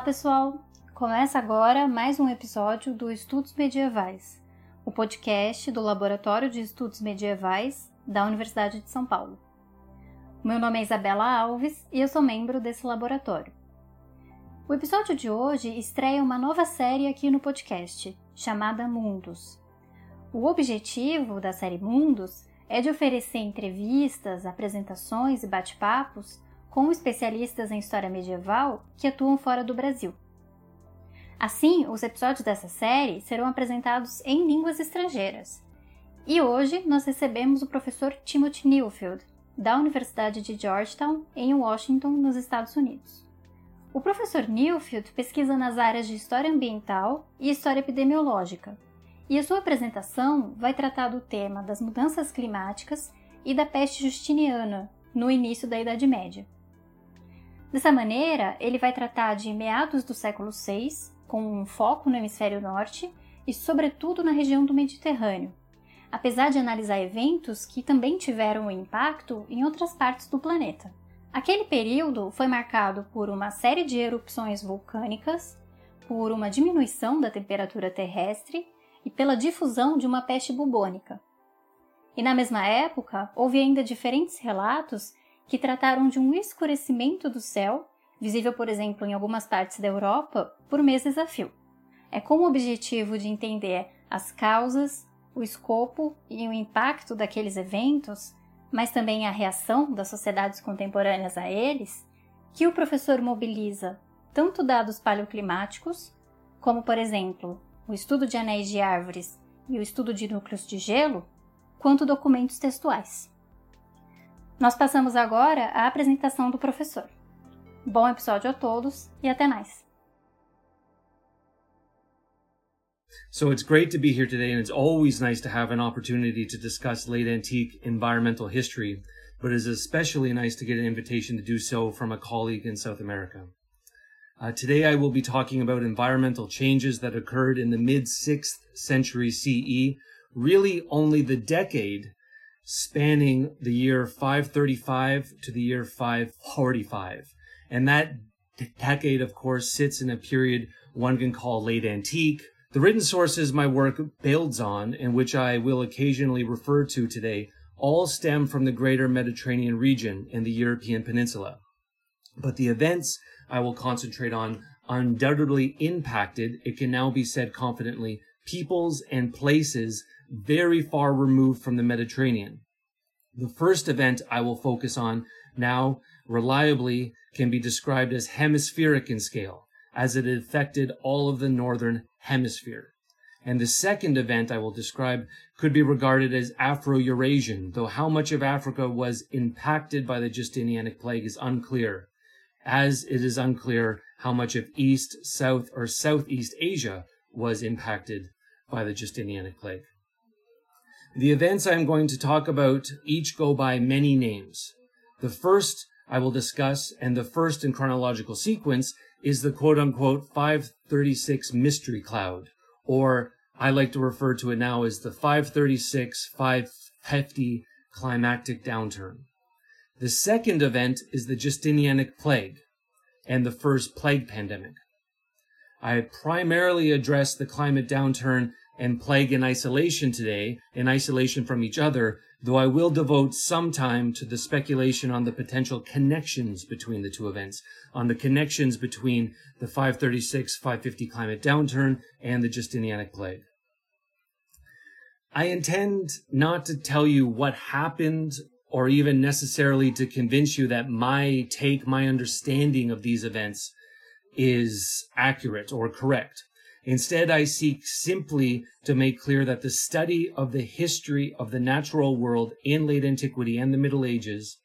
Olá, pessoal! Começa agora mais um episódio do Estudos Medievais, o podcast do Laboratório de Estudos Medievais da Universidade de São Paulo. Meu nome é Isabela Alves e eu sou membro desse laboratório. O episódio de hoje estreia uma nova série aqui no podcast, chamada Mundos. O objetivo da série Mundos é de oferecer entrevistas, apresentações e bate-papos com especialistas em história medieval que atuam fora do Brasil. Assim, os episódios dessa série serão apresentados em línguas estrangeiras. E hoje nós recebemos o professor Timothy Newfield, da Universidade de Georgetown, em Washington, nos Estados Unidos. O professor Newfield pesquisa nas áreas de história ambiental e história epidemiológica, e a sua apresentação vai tratar do tema das mudanças climáticas e da peste justiniana no início da Idade Média. Dessa maneira, ele vai tratar de meados do século VI, com um foco no hemisfério norte e, sobretudo, na região do Mediterrâneo, apesar de analisar eventos que também tiveram um impacto em outras partes do planeta. Aquele período foi marcado por uma série de erupções vulcânicas, por uma diminuição da temperatura terrestre e pela difusão de uma peste bubônica. E na mesma época, houve ainda diferentes relatos que trataram de um escurecimento do céu, visível, por exemplo, em algumas partes da Europa, por meses a fio. É com o objetivo de entender as causas, o escopo e o impacto daqueles eventos, mas também a reação das sociedades contemporâneas a eles, que o professor mobiliza tanto dados paleoclimáticos, como, por exemplo, o estudo de anéis de árvores e o estudo de núcleos de gelo, quanto documentos textuais. Nós passamos agora à apresentação do professor. Bom episódio a todos e até mais. So it's great to be here today, and it's always nice to have an opportunity to discuss late antique environmental history, but it is especially nice to get an invitation to do so from a colleague in South America. Uh, today I will be talking about environmental changes that occurred in the mid 6th century CE, really only the decade spanning the year 535 to the year 545. And that decade, of course, sits in a period one can call late antique. The written sources my work builds on, and which I will occasionally refer to today, all stem from the greater Mediterranean region and the European peninsula. But the events I will concentrate on undoubtedly impacted, it can now be said confidently, peoples and places very far removed from the Mediterranean. The first event I will focus on now reliably can be described as hemispheric in scale, as it affected all of the northern hemisphere. And the second event I will describe could be regarded as Afro-Eurasian, though how much of Africa was impacted by the Justinianic plague is unclear as it is unclear how much of East, South, or Southeast Asia was impacted by the Justinianic plague. The events I'm going to talk about each go by many names. The first I will discuss, and the first in chronological sequence, is the quote unquote 536 mystery cloud, or I like to refer to it now as the 536 550 climactic downturn. The second event is the Justinianic plague and the first plague pandemic. I primarily address the climate downturn and plague in isolation today, in isolation from each other, though I will devote some time to the speculation on the potential connections between the two events, on the connections between the 536 550 climate downturn and the Justinianic plague. I intend not to tell you what happened or even necessarily to convince you that my take, my understanding of these events is accurate or correct. Instead, I seek simply to make clear that the study of the history of the natural world in late antiquity and the Middle Ages,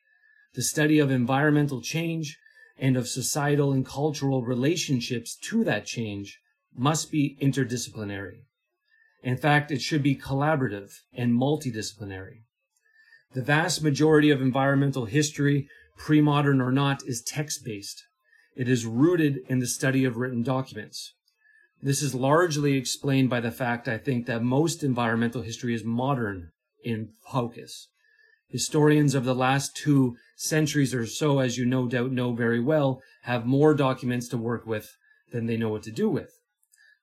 the study of environmental change and of societal and cultural relationships to that change must be interdisciplinary. In fact, it should be collaborative and multidisciplinary. The vast majority of environmental history, pre-modern or not, is text-based. It is rooted in the study of written documents. This is largely explained by the fact, I think, that most environmental history is modern in focus. Historians of the last two centuries or so, as you no doubt know very well, have more documents to work with than they know what to do with.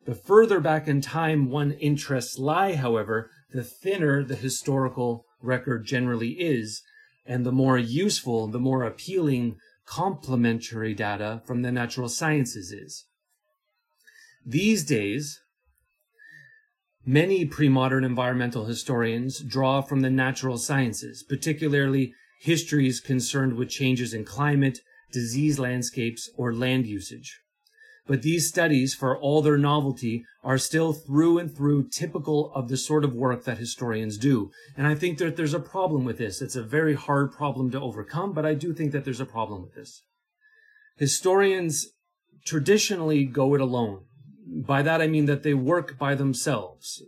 The further back in time one interests lie, however, the thinner the historical record generally is, and the more useful, the more appealing complementary data from the natural sciences is. These days, many pre-modern environmental historians draw from the natural sciences, particularly histories concerned with changes in climate, disease landscapes, or land usage. But these studies, for all their novelty, are still through and through typical of the sort of work that historians do. And I think that there's a problem with this. It's a very hard problem to overcome, but I do think that there's a problem with this. Historians traditionally go it alone. By that I mean that they work by themselves.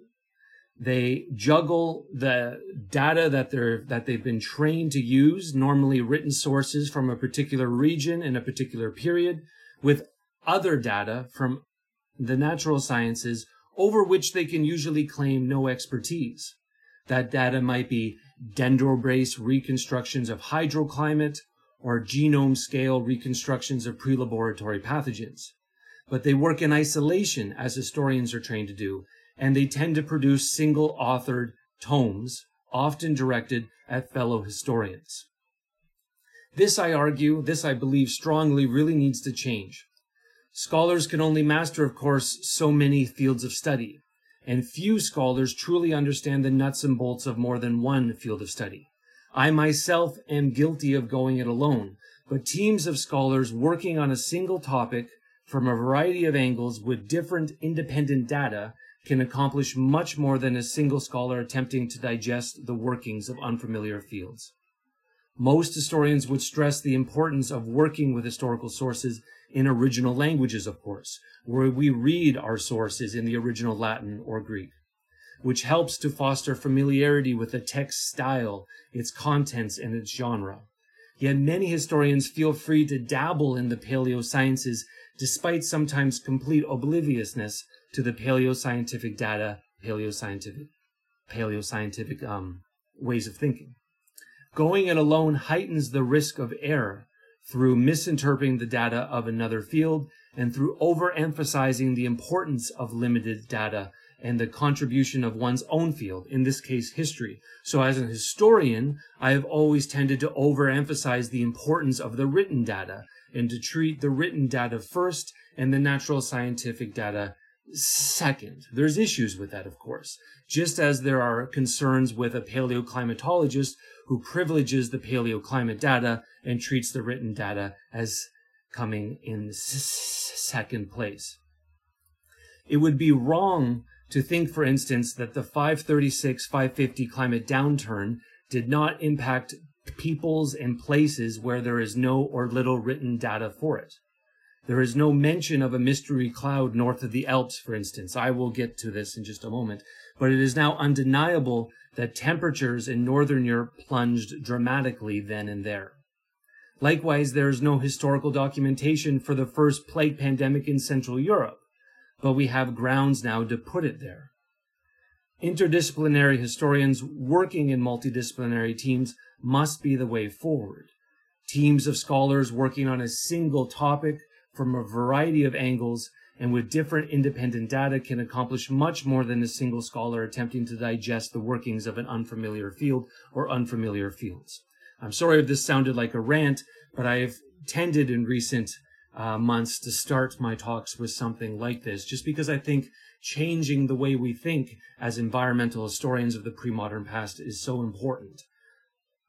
They juggle the data that they're that they've been trained to use, normally written sources from a particular region in a particular period, with other data from the natural sciences over which they can usually claim no expertise. That data might be dendro-based reconstructions of hydroclimate or genome scale reconstructions of pre-laboratory pathogens. But they work in isolation, as historians are trained to do, and they tend to produce single authored tomes, often directed at fellow historians. This, I argue, this I believe strongly really needs to change. Scholars can only master, of course, so many fields of study, and few scholars truly understand the nuts and bolts of more than one field of study. I myself am guilty of going it alone, but teams of scholars working on a single topic from a variety of angles with different independent data can accomplish much more than a single scholar attempting to digest the workings of unfamiliar fields. Most historians would stress the importance of working with historical sources in original languages, of course, where we read our sources in the original Latin or Greek, which helps to foster familiarity with the text style, its contents, and its genre. Yet many historians feel free to dabble in the paleosciences despite sometimes complete obliviousness to the paleoscientific data, paleoscientific, paleoscientific um, ways of thinking. Going it alone heightens the risk of error through misinterpreting the data of another field and through overemphasizing the importance of limited data and the contribution of one's own field, in this case, history. So as an historian, I have always tended to overemphasize the importance of the written data and to treat the written data first and the natural scientific data second. There's issues with that, of course, just as there are concerns with a paleoclimatologist who privileges the paleoclimate data and treats the written data as coming in second place. It would be wrong to think, for instance, that the 536 550 climate downturn did not impact peoples and places where there is no or little written data for it. There is no mention of a mystery cloud north of the Alps, for instance. I will get to this in just a moment. But it is now undeniable that temperatures in Northern Europe plunged dramatically then and there. Likewise, there is no historical documentation for the first plague pandemic in Central Europe, but we have grounds now to put it there. Interdisciplinary historians working in multidisciplinary teams must be the way forward. Teams of scholars working on a single topic from a variety of angles and with different independent data can accomplish much more than a single scholar attempting to digest the workings of an unfamiliar field or unfamiliar fields. I'm sorry if this sounded like a rant, but I have tended in recent uh, months to start my talks with something like this, just because I think changing the way we think as environmental historians of the pre-modern past is so important.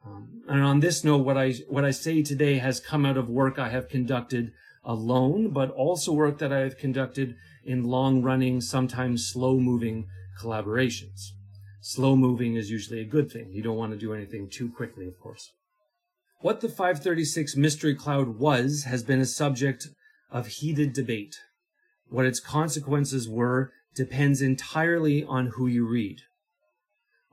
Um, and on this note, what I what I say today has come out of work I have conducted alone, but also work that I have conducted in long running, sometimes slow moving collaborations. Slow moving is usually a good thing. You don't want to do anything too quickly, of course. What the 536 Mystery Cloud was has been a subject of heated debate. What its consequences were depends entirely on who you read.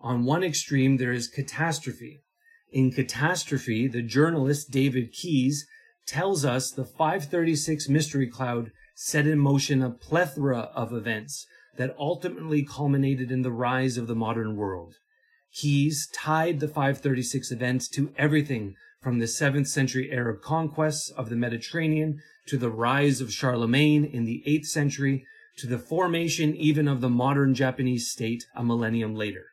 On one extreme, there is catastrophe. In Catastrophe, the journalist David Keys tells us the 536 Mystery Cloud set in motion a plethora of events that ultimately culminated in the rise of the modern world. Keys tied the 536 events to everything from the 7th century Arab conquests of the Mediterranean to the rise of Charlemagne in the 8th century to the formation even of the modern Japanese state a millennium later.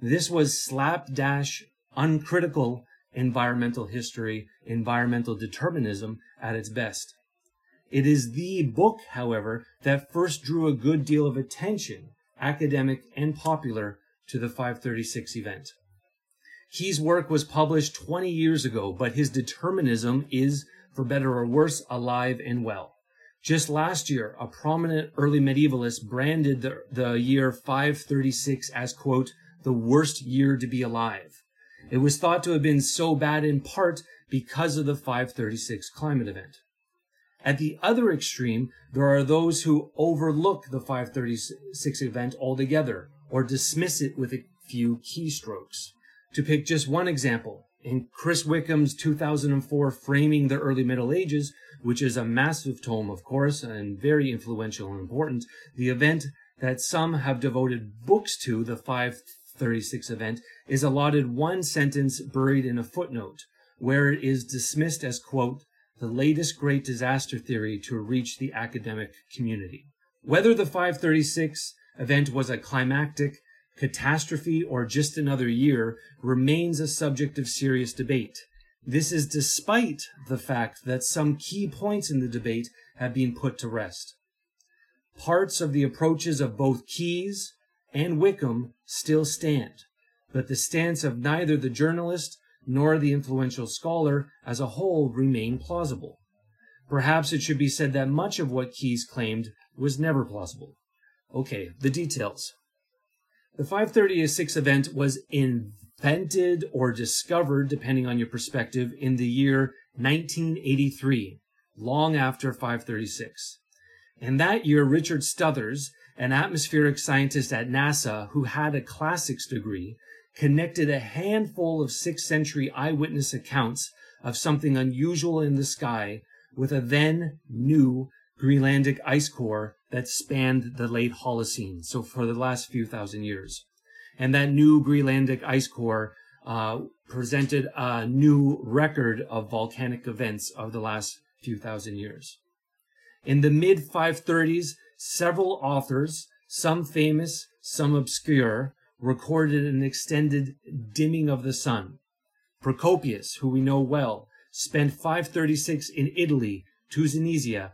This was slapdash, uncritical environmental history, environmental determinism at its best. It is the book, however, that first drew a good deal of attention, academic and popular, to the 536 event. Keys' work was published 20 years ago, but his determinism is, for better or worse, alive and well. Just last year, a prominent early medievalist branded the, the year 536 as, quote, the worst year to be alive. It was thought to have been so bad in part because of the 536 climate event. At the other extreme, there are those who overlook the 536 event altogether or dismiss it with a few keystrokes. To pick just one example, in Chris Wickham's 2004 Framing the Early Middle Ages, which is a massive tome, of course, and very influential and important, the event that some have devoted books to, the 536 event, is allotted one sentence buried in a footnote, where it is dismissed as, quote, the latest great disaster theory to reach the academic community. Whether the 536 event was a climactic catastrophe or just another year remains a subject of serious debate. This is despite the fact that some key points in the debate have been put to rest. Parts of the approaches of both Keys and Wickham still stand, but the stance of neither the journalist nor the influential scholar as a whole remain plausible. Perhaps it should be said that much of what Keys claimed was never plausible. Okay, the details. The 536 event was invented or discovered, depending on your perspective, in the year 1983, long after 536. And that year, Richard Stothers, an atmospheric scientist at NASA who had a classics degree, connected a handful of 6th century eyewitness accounts of something unusual in the sky with a then new Greenlandic ice core that spanned the late Holocene, so for the last few thousand years. And that new Greenlandic ice core uh, presented a new record of volcanic events of the last few thousand years. In the mid 530s, several authors, some famous, some obscure, recorded an extended dimming of the sun. Procopius, who we know well, spent 536 in Italy, Tunisia,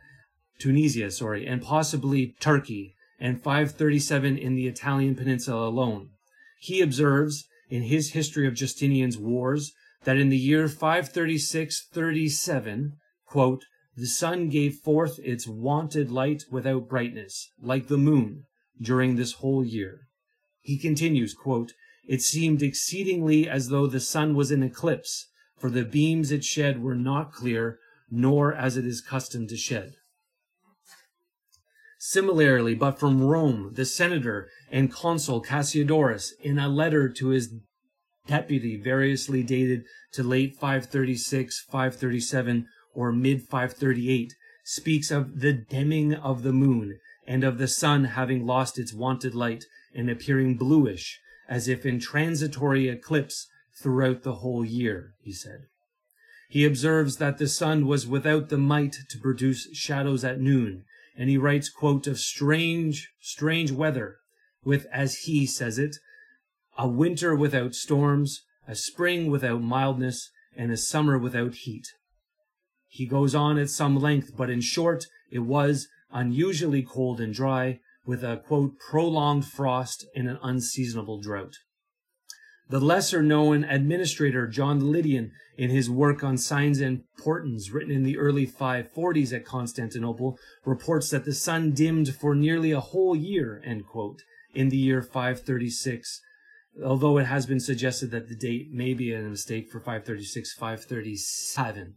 Tunisia, sorry, and possibly Turkey, and 537 in the Italian peninsula alone. He observes in his history of Justinian's wars that in the year 536-37, quote, the sun gave forth its wonted light without brightness, like the moon, during this whole year. He continues, quote, it seemed exceedingly as though the sun was in eclipse, for the beams it shed were not clear, nor as it is custom to shed. Similarly, but from Rome, the senator and consul Cassiodorus, in a letter to his deputy variously dated to late 536, 537, or mid 538, speaks of the dimming of the moon and of the sun having lost its wonted light and appearing bluish, as if in transitory eclipse throughout the whole year, he said. He observes that the sun was without the might to produce shadows at noon, and he writes, quote, of strange, strange weather, with, as he says it, a winter without storms, a spring without mildness, and a summer without heat. He goes on at some length, but in short, it was unusually cold and dry, with a, quote, prolonged frost and an unseasonable drought. The lesser known administrator John Lydian, in his work on signs and portents written in the early 540s at Constantinople, reports that the sun dimmed for nearly a whole year, quote, in the year 536, although it has been suggested that the date may be a mistake for 536, 537.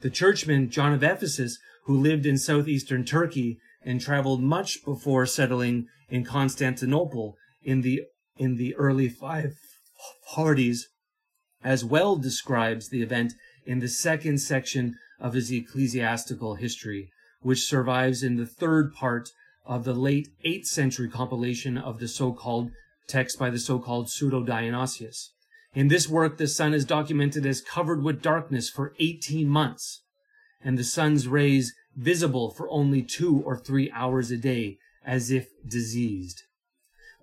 The churchman John of Ephesus, who lived in southeastern Turkey and traveled much before settling in Constantinople in the in the early 5 Hardy's as well describes the event in the second section of his ecclesiastical history, which survives in the third part of the late 8th century compilation of the so-called text by the so-called pseudo Dionysius. In this work, the sun is documented as covered with darkness for 18 months, and the sun's rays visible for only two or three hours a day, as if diseased.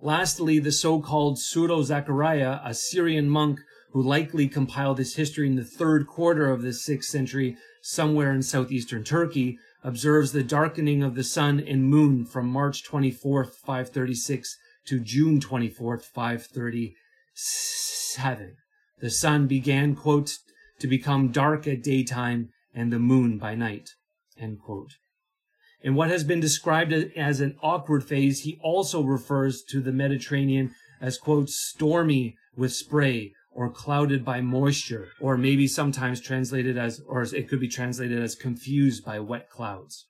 Lastly, the so-called Pseudo Zachariah, a Syrian monk who likely compiled his history in the third quarter of the sixth century, somewhere in southeastern Turkey, observes the darkening of the sun and moon from March 24th, 536 to June 24th, 537. The sun began, quote, to become dark at daytime and the moon by night, end quote. In what has been described as an awkward phase, he also refers to the Mediterranean as, quote, stormy with spray or clouded by moisture, or maybe sometimes translated as, or it could be translated as confused by wet clouds.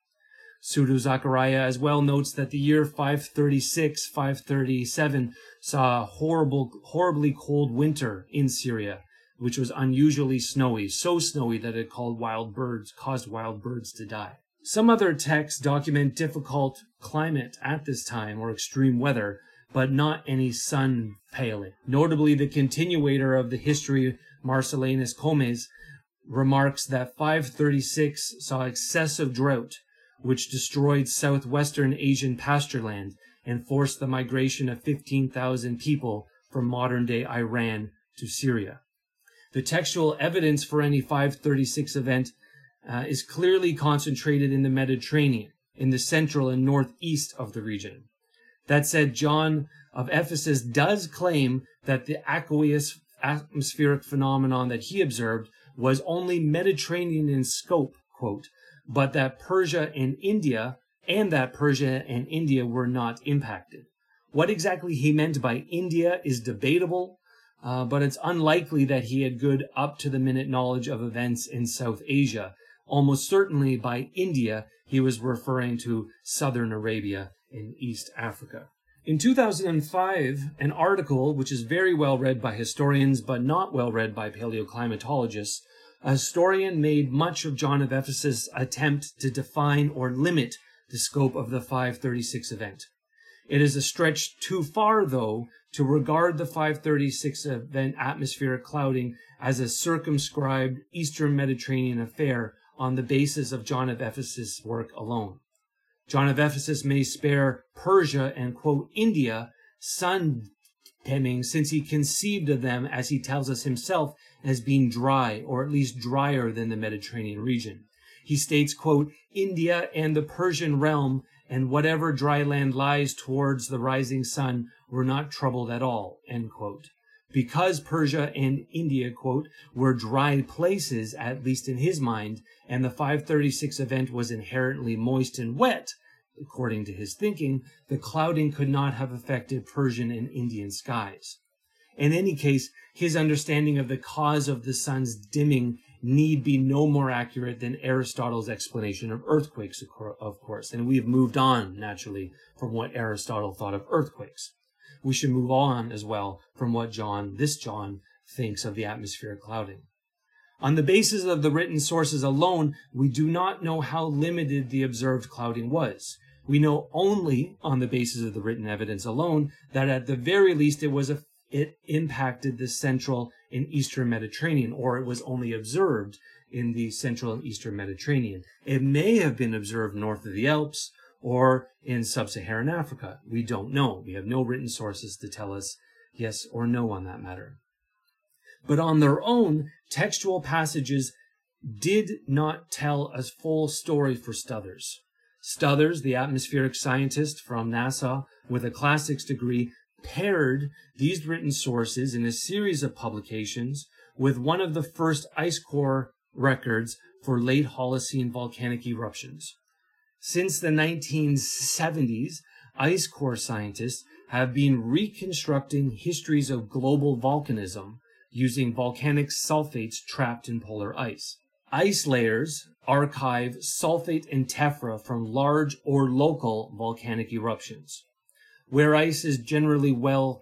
Pseudo Zachariah as well notes that the year 536, 537 saw a horrible, horribly cold winter in Syria, which was unusually snowy, so snowy that it called wild birds, caused wild birds to die. Some other texts document difficult climate at this time or extreme weather, but not any sun paling. Notably, the continuator of the history, Marcellinus Comes, remarks that 536 saw excessive drought, which destroyed southwestern Asian pastureland and forced the migration of 15,000 people from modern day Iran to Syria. The textual evidence for any 536 event uh, is clearly concentrated in the Mediterranean, in the central and northeast of the region. That said, John of Ephesus does claim that the aqueous atmospheric phenomenon that he observed was only Mediterranean in scope, quote, but that Persia and India and that Persia and India were not impacted. What exactly he meant by India is debatable, uh, but it's unlikely that he had good up to the minute knowledge of events in South Asia. Almost certainly by India, he was referring to southern Arabia in East Africa. In 2005, an article which is very well read by historians but not well read by paleoclimatologists, a historian made much of John of Ephesus' attempt to define or limit the scope of the 536 event. It is a stretch too far, though, to regard the 536 event atmospheric clouding as a circumscribed Eastern Mediterranean affair on the basis of John of Ephesus' work alone. John of Ephesus may spare Persia and quote India sun dimming since he conceived of them, as he tells us himself, as being dry, or at least drier than the Mediterranean region. He states, quote, India and the Persian realm and whatever dry land lies towards the rising sun were not troubled at all, end quote. Because Persia and India, quote, were dry places, at least in his mind, and the 536 event was inherently moist and wet, according to his thinking, the clouding could not have affected Persian and Indian skies. In any case, his understanding of the cause of the sun's dimming need be no more accurate than Aristotle's explanation of earthquakes, of course. And we've moved on, naturally, from what Aristotle thought of earthquakes. We should move on as well from what John, this John, thinks of the atmospheric clouding. On the basis of the written sources alone, we do not know how limited the observed clouding was. We know only on the basis of the written evidence alone that at the very least it was a, it impacted the central and eastern Mediterranean, or it was only observed in the central and eastern Mediterranean. It may have been observed north of the Alps or in sub-Saharan Africa. We don't know. We have no written sources to tell us yes or no on that matter. But on their own, textual passages did not tell a full story for Stothers. Stothers, the atmospheric scientist from NASA with a classics degree, paired these written sources in a series of publications with one of the first ice core records for late Holocene volcanic eruptions. Since the 1970s, ice core scientists have been reconstructing histories of global volcanism using volcanic sulfates trapped in polar ice. Ice layers archive sulfate and tephra from large or local volcanic eruptions. Where ice is generally well,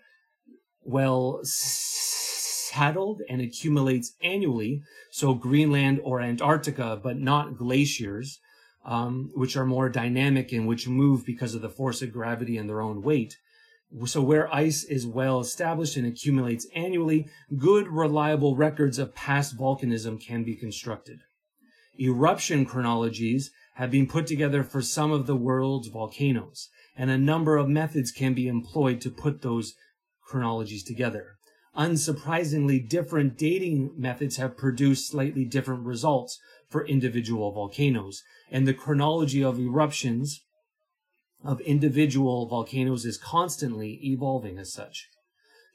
well saddled and accumulates annually, so Greenland or Antarctica, but not glaciers, um, which are more dynamic and which move because of the force of gravity and their own weight, So where ice is well established and accumulates annually, good reliable records of past volcanism can be constructed. Eruption chronologies have been put together for some of the world's volcanoes, and a number of methods can be employed to put those chronologies together. Unsurprisingly, different dating methods have produced slightly different results for individual volcanoes, and the chronology of eruptions of individual volcanoes is constantly evolving as such.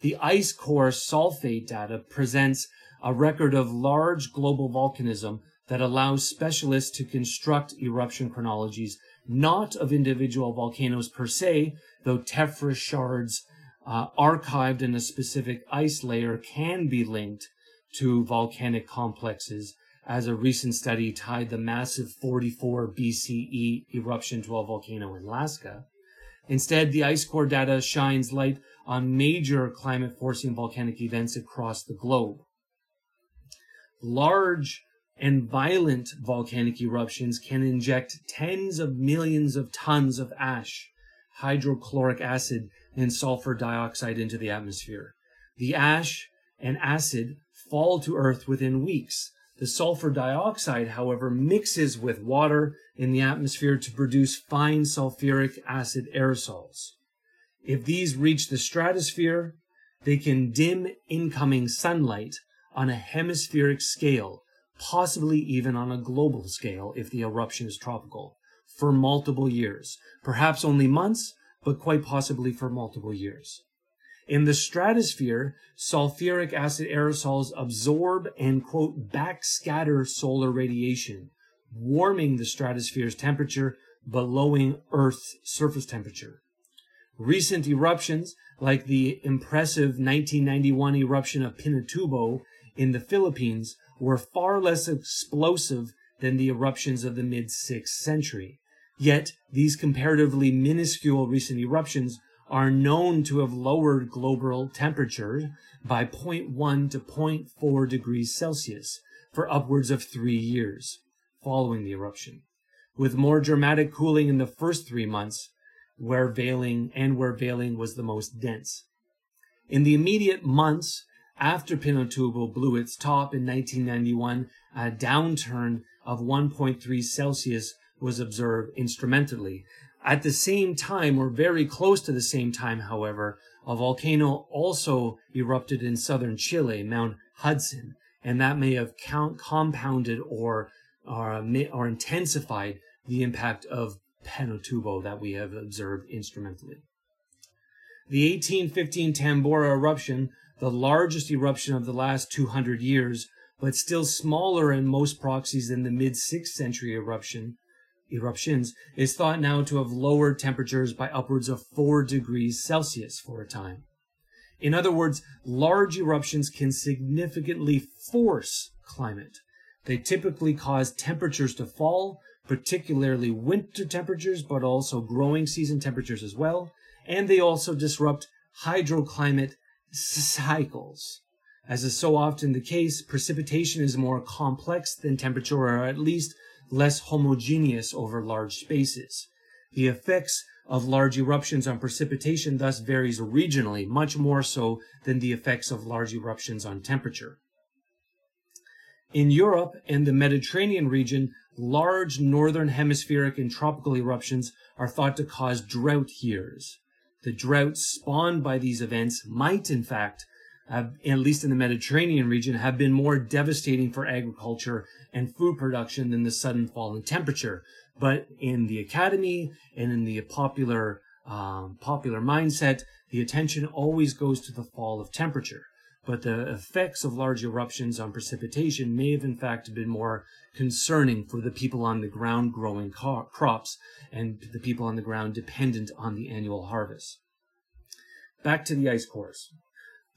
The ice core sulfate data presents a record of large global volcanism that allows specialists to construct eruption chronologies, not of individual volcanoes per se, though tephra shards uh, archived in a specific ice layer can be linked to volcanic complexes, as a recent study tied the massive 44 BCE eruption to a volcano in Alaska. Instead, the ice core data shines light on major climate forcing volcanic events across the globe. Large and violent volcanic eruptions can inject tens of millions of tons of ash, hydrochloric acid, and sulfur dioxide into the atmosphere. The ash and acid fall to Earth within weeks. The sulfur dioxide, however, mixes with water in the atmosphere to produce fine sulfuric acid aerosols. If these reach the stratosphere, they can dim incoming sunlight on a hemispheric scale possibly even on a global scale if the eruption is tropical, for multiple years, perhaps only months, but quite possibly for multiple years. In the stratosphere, sulfuric acid aerosols absorb and quote backscatter solar radiation, warming the stratosphere's temperature belowing Earth's surface temperature. Recent eruptions, like the impressive 1991 eruption of Pinatubo in the Philippines, were far less explosive than the eruptions of the mid 6th century. Yet, these comparatively minuscule recent eruptions are known to have lowered global temperature by 0.1 to 0.4 degrees Celsius for upwards of three years following the eruption, with more dramatic cooling in the first three months where veiling and where veiling was the most dense. In the immediate months after Pinatubo blew its top in 1991, a downturn of 1.3 Celsius was observed instrumentally. At the same time, or very close to the same time, however, a volcano also erupted in southern Chile, Mount Hudson, and that may have count, compounded or, or, or intensified the impact of Pinatubo that we have observed instrumentally. The 1815 Tambora eruption the largest eruption of the last 200 years, but still smaller in most proxies than the mid 6th century eruption, eruptions, is thought now to have lowered temperatures by upwards of 4 degrees Celsius for a time. In other words, large eruptions can significantly force climate. They typically cause temperatures to fall, particularly winter temperatures, but also growing season temperatures as well. And they also disrupt hydroclimate cycles. As is so often the case, precipitation is more complex than temperature or at least less homogeneous over large spaces. The effects of large eruptions on precipitation thus varies regionally, much more so than the effects of large eruptions on temperature. In Europe and the Mediterranean region, large northern hemispheric and tropical eruptions are thought to cause drought years the droughts spawned by these events might, in fact, have, at least in the Mediterranean region, have been more devastating for agriculture and food production than the sudden fall in temperature. But in the academy and in the popular um, popular mindset, the attention always goes to the fall of temperature. But the effects of large eruptions on precipitation may have, in fact, been more concerning for the people on the ground growing crops and the people on the ground dependent on the annual harvest. Back to the ice cores.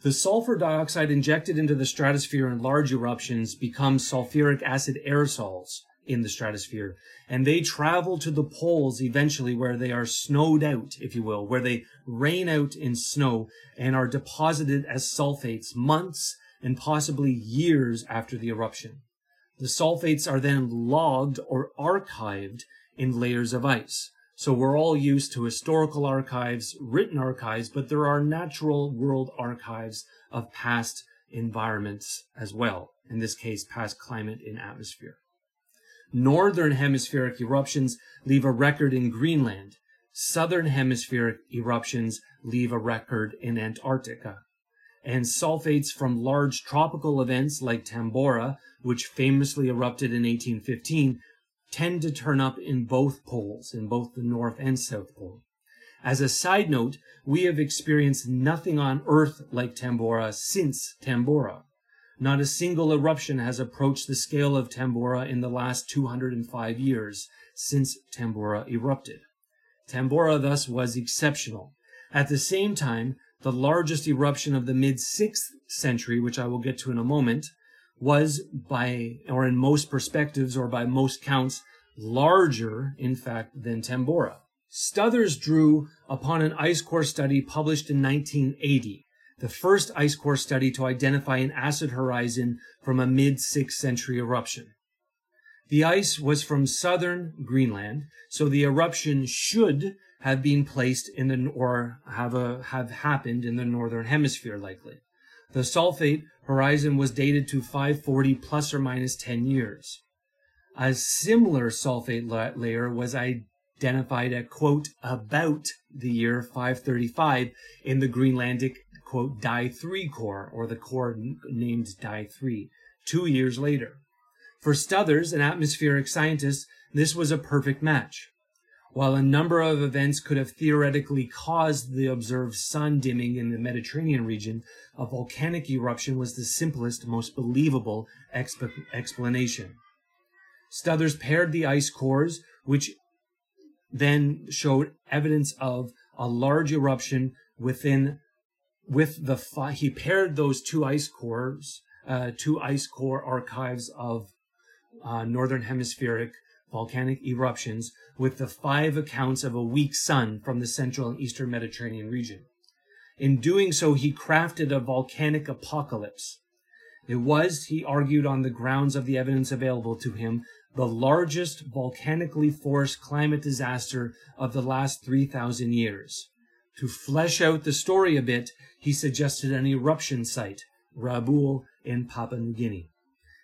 The sulfur dioxide injected into the stratosphere in large eruptions becomes sulfuric acid aerosols in the stratosphere, and they travel to the poles eventually where they are snowed out, if you will, where they rain out in snow and are deposited as sulfates months and possibly years after the eruption. The sulfates are then logged or archived in layers of ice. So we're all used to historical archives, written archives, but there are natural world archives of past environments as well. In this case, past climate and atmosphere. Northern hemispheric eruptions leave a record in Greenland. Southern hemispheric eruptions leave a record in Antarctica. And sulfates from large tropical events like Tambora, which famously erupted in 1815, tend to turn up in both poles, in both the North and South Pole. As a side note, we have experienced nothing on Earth like Tambora since Tambora. Not a single eruption has approached the scale of Tambora in the last 205 years since Tambora erupted. Tambora thus was exceptional. At the same time, the largest eruption of the mid 6th century, which I will get to in a moment, was by, or in most perspectives or by most counts, larger, in fact, than Tambora. Stothers drew upon an ice core study published in 1980, the first ice core study to identify an acid horizon from a mid 6th century eruption. The ice was from southern Greenland, so the eruption should have been placed in the or have a, have happened in the northern hemisphere likely. The sulfate horizon was dated to 540 plus or minus 10 years. A similar sulfate la- layer was identified at quote about the year 535 in the Greenlandic quote Dye 3 core or the core named Dye 3 2 years later. For Stothers, an atmospheric scientist, this was a perfect match. While a number of events could have theoretically caused the observed sun dimming in the Mediterranean region, a volcanic eruption was the simplest, most believable exp- explanation. Stothers paired the ice cores, which then showed evidence of a large eruption within with the he paired those two ice cores, uh, two ice core archives of uh, northern hemispheric volcanic eruptions with the five accounts of a weak sun from the central and eastern Mediterranean region. In doing so, he crafted a volcanic apocalypse. It was, he argued on the grounds of the evidence available to him, the largest volcanically forced climate disaster of the last 3,000 years. To flesh out the story a bit, he suggested an eruption site, Rabaul in Papua New Guinea.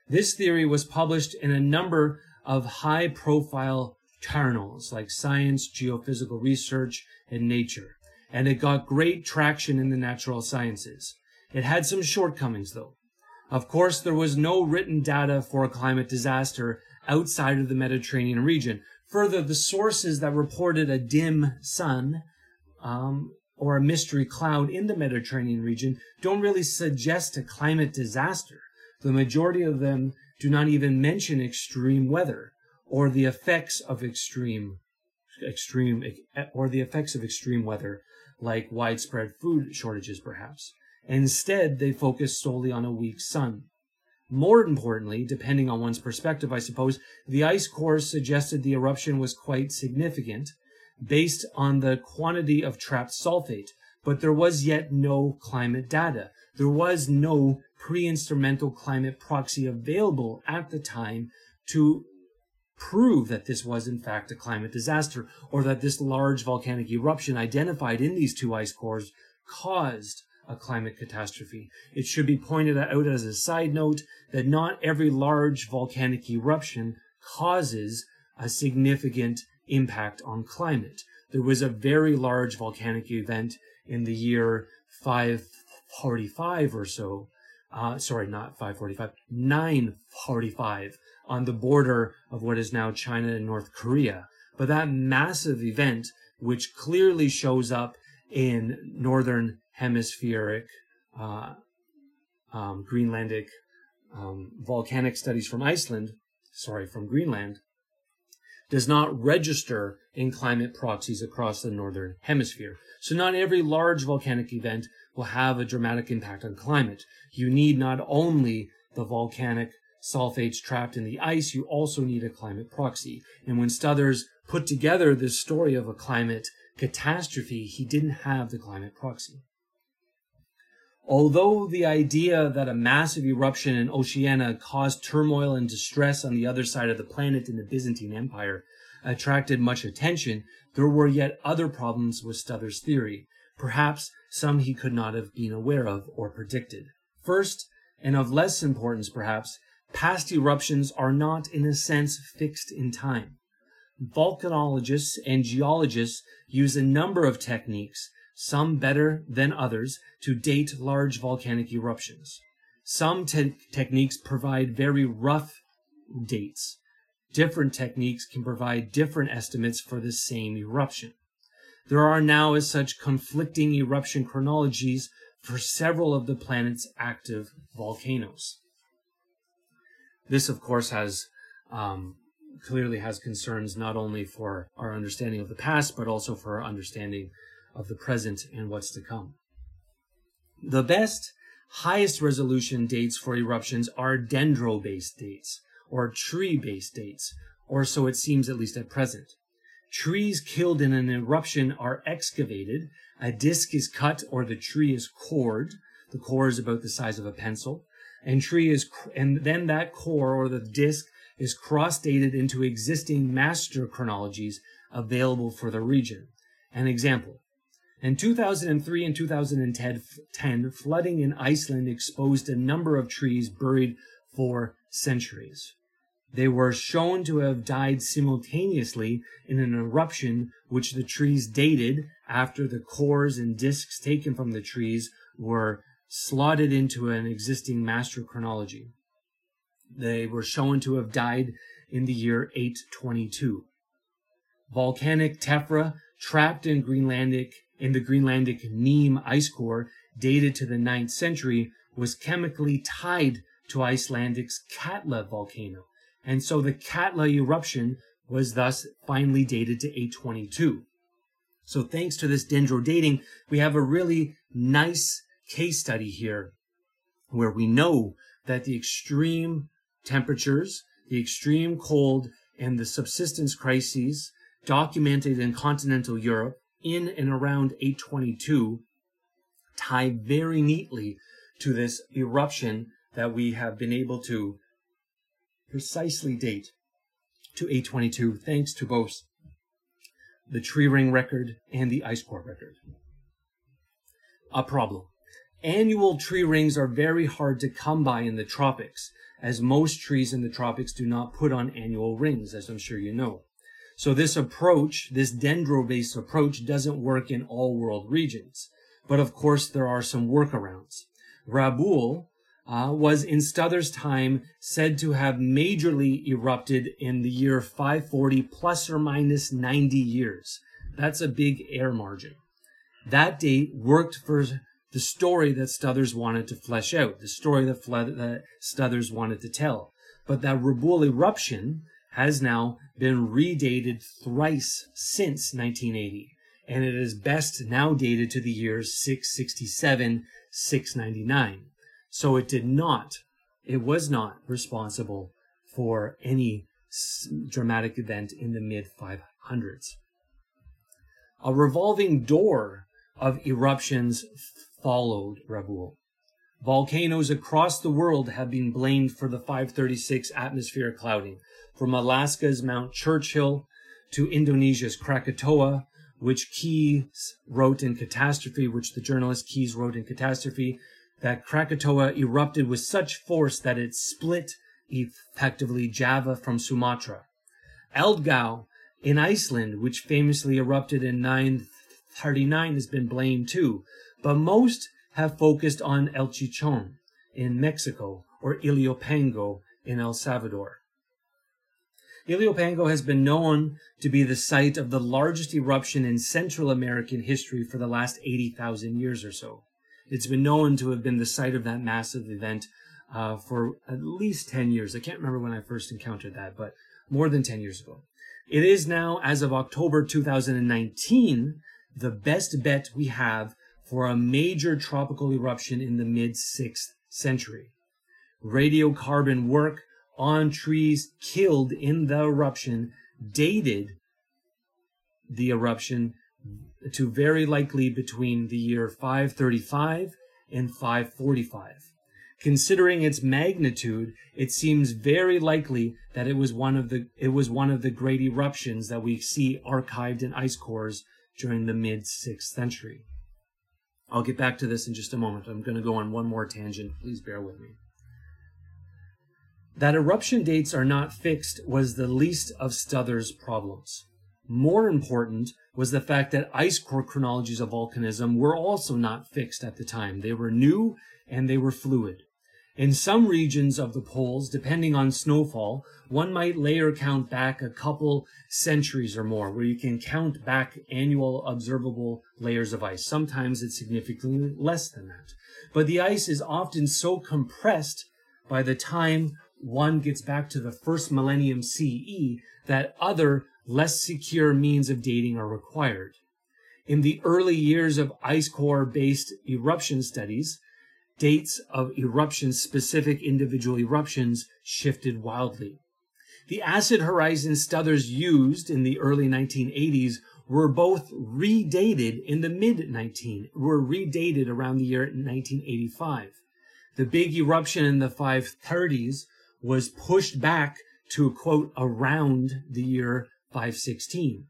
This theory was published in a number of high profile journals like Science, Geophysical Research, and Nature, and it got great traction in the natural sciences. It had some shortcomings though. Of course, there was no written data for a climate disaster outside of the Mediterranean region. Further, the sources that reported a dim sun um, or a mystery cloud in the Mediterranean region don't really suggest a climate disaster. The majority of them do not even mention extreme weather or the effects of extreme extreme or the effects of extreme weather like widespread food shortages perhaps. Instead they focus solely on a weak sun. More importantly depending on one's perspective i suppose the ice cores suggested the eruption was quite significant based on the quantity of trapped sulfate but there was yet no climate data there was no pre-instrumental climate proxy available at the time to prove that this was in fact a climate disaster or that this large volcanic eruption identified in these two ice cores caused a climate catastrophe. It should be pointed out as a side note that not every large volcanic eruption causes a significant impact on climate. There was a very large volcanic event in the year 545 or so uh, sorry, not 545, 945 on the border of what is now China and North Korea. But that massive event, which clearly shows up in northern hemispheric, uh, um, Greenlandic um, volcanic studies from Iceland, sorry, from Greenland, does not register in climate proxies across the northern hemisphere. So not every large volcanic event will have a dramatic impact on climate. You need not only the volcanic sulfates trapped in the ice, you also need a climate proxy. And when Stothers put together this story of a climate catastrophe, he didn't have the climate proxy. Although the idea that a massive eruption in Oceania caused turmoil and distress on the other side of the planet in the Byzantine Empire attracted much attention, there were yet other problems with Stothers' theory, perhaps some he could not have been aware of or predicted. First, and of less importance perhaps, past eruptions are not in a sense fixed in time. Volcanologists and geologists use a number of techniques, some better than others, to date large volcanic eruptions. Some te- techniques provide very rough dates. Different techniques can provide different estimates for the same eruption. There are now, as such, conflicting eruption chronologies for several of the planet's active volcanoes. This, of course, has um, clearly has concerns not only for our understanding of the past, but also for our understanding of the present and what's to come. The best, highest resolution dates for eruptions are dendro based dates, or tree based dates, or so it seems at least at present. Trees killed in an eruption are excavated, a disc is cut or the tree is cored. The core is about the size of a pencil. And tree is, and then that core or the disc is cross-dated into existing master chronologies available for the region. An example. In 2003 and 2010, flooding in Iceland exposed a number of trees buried for centuries. They were shown to have died simultaneously in an eruption which the trees dated after the cores and discs taken from the trees were slotted into an existing master chronology. They were shown to have died in the year 822. Volcanic tephra trapped in Greenlandic in the Greenlandic Neem ice core dated to the 9th century was chemically tied to Icelandic's Katla volcano. And so the Katla eruption was thus finally dated to 822. So thanks to this dendro dating, we have a really nice case study here where we know that the extreme temperatures, the extreme cold, and the subsistence crises documented in continental Europe in and around 822 tie very neatly to this eruption that we have been able to precisely date to 822 thanks to both the tree ring record and the ice core record. A problem. Annual tree rings are very hard to come by in the tropics as most trees in the tropics do not put on annual rings, as I'm sure you know. So this approach, this dendro-based approach doesn't work in all world regions. But of course, there are some workarounds. Rabaul uh, was in Stothers' time said to have majorly erupted in the year 540 plus or minus 90 years. That's a big air margin. That date worked for the story that Stothers wanted to flesh out, the story that, that Stothers wanted to tell. But that Rabaul eruption has now been redated thrice since 1980, and it is best now dated to the years 667, 699. So it did not, it was not responsible for any dramatic event in the mid 500s. A revolving door of eruptions followed Rabaul. Volcanoes across the world have been blamed for the 536 atmospheric clouding, from Alaska's Mount Churchill to Indonesia's Krakatoa, which Keys wrote in Catastrophe, which the journalist Keys wrote in Catastrophe, that Krakatoa erupted with such force that it split effectively Java from Sumatra. Eldgjá in Iceland, which famously erupted in 939, has been blamed too, but most have focused on El Chichon in Mexico or Ilopango in El Salvador. Ilopango has been known to be the site of the largest eruption in Central American history for the last 80,000 years or so. It's been known to have been the site of that massive event uh, for at least 10 years. I can't remember when I first encountered that, but more than 10 years ago. It is now, as of October 2019, the best bet we have for a major tropical eruption in the mid 6th century. Radiocarbon work on trees killed in the eruption dated the eruption to very likely between the year 535 and 545. Considering its magnitude, it seems very likely that it was one of the it was one of the great eruptions that we see archived in ice cores during the mid 6th century. I'll get back to this in just a moment. I'm going to go on one more tangent. Please bear with me. That eruption dates are not fixed was the least of Stothers' problems. More important was the fact that ice core chronologies of volcanism were also not fixed at the time. They were new and they were fluid. In some regions of the poles, depending on snowfall, one might layer count back a couple centuries or more, where you can count back annual observable layers of ice. Sometimes it's significantly less than that. But the ice is often so compressed by the time one gets back to the first millennium CE that other less secure means of dating are required. In the early years of ice core based eruption studies, dates of eruptions, specific individual eruptions, shifted wildly. The acid horizon Stothers used in the early 1980s were both redated in the mid 19 were redated around the year 1985. The big eruption in the 530s was pushed back to quote around the year 516.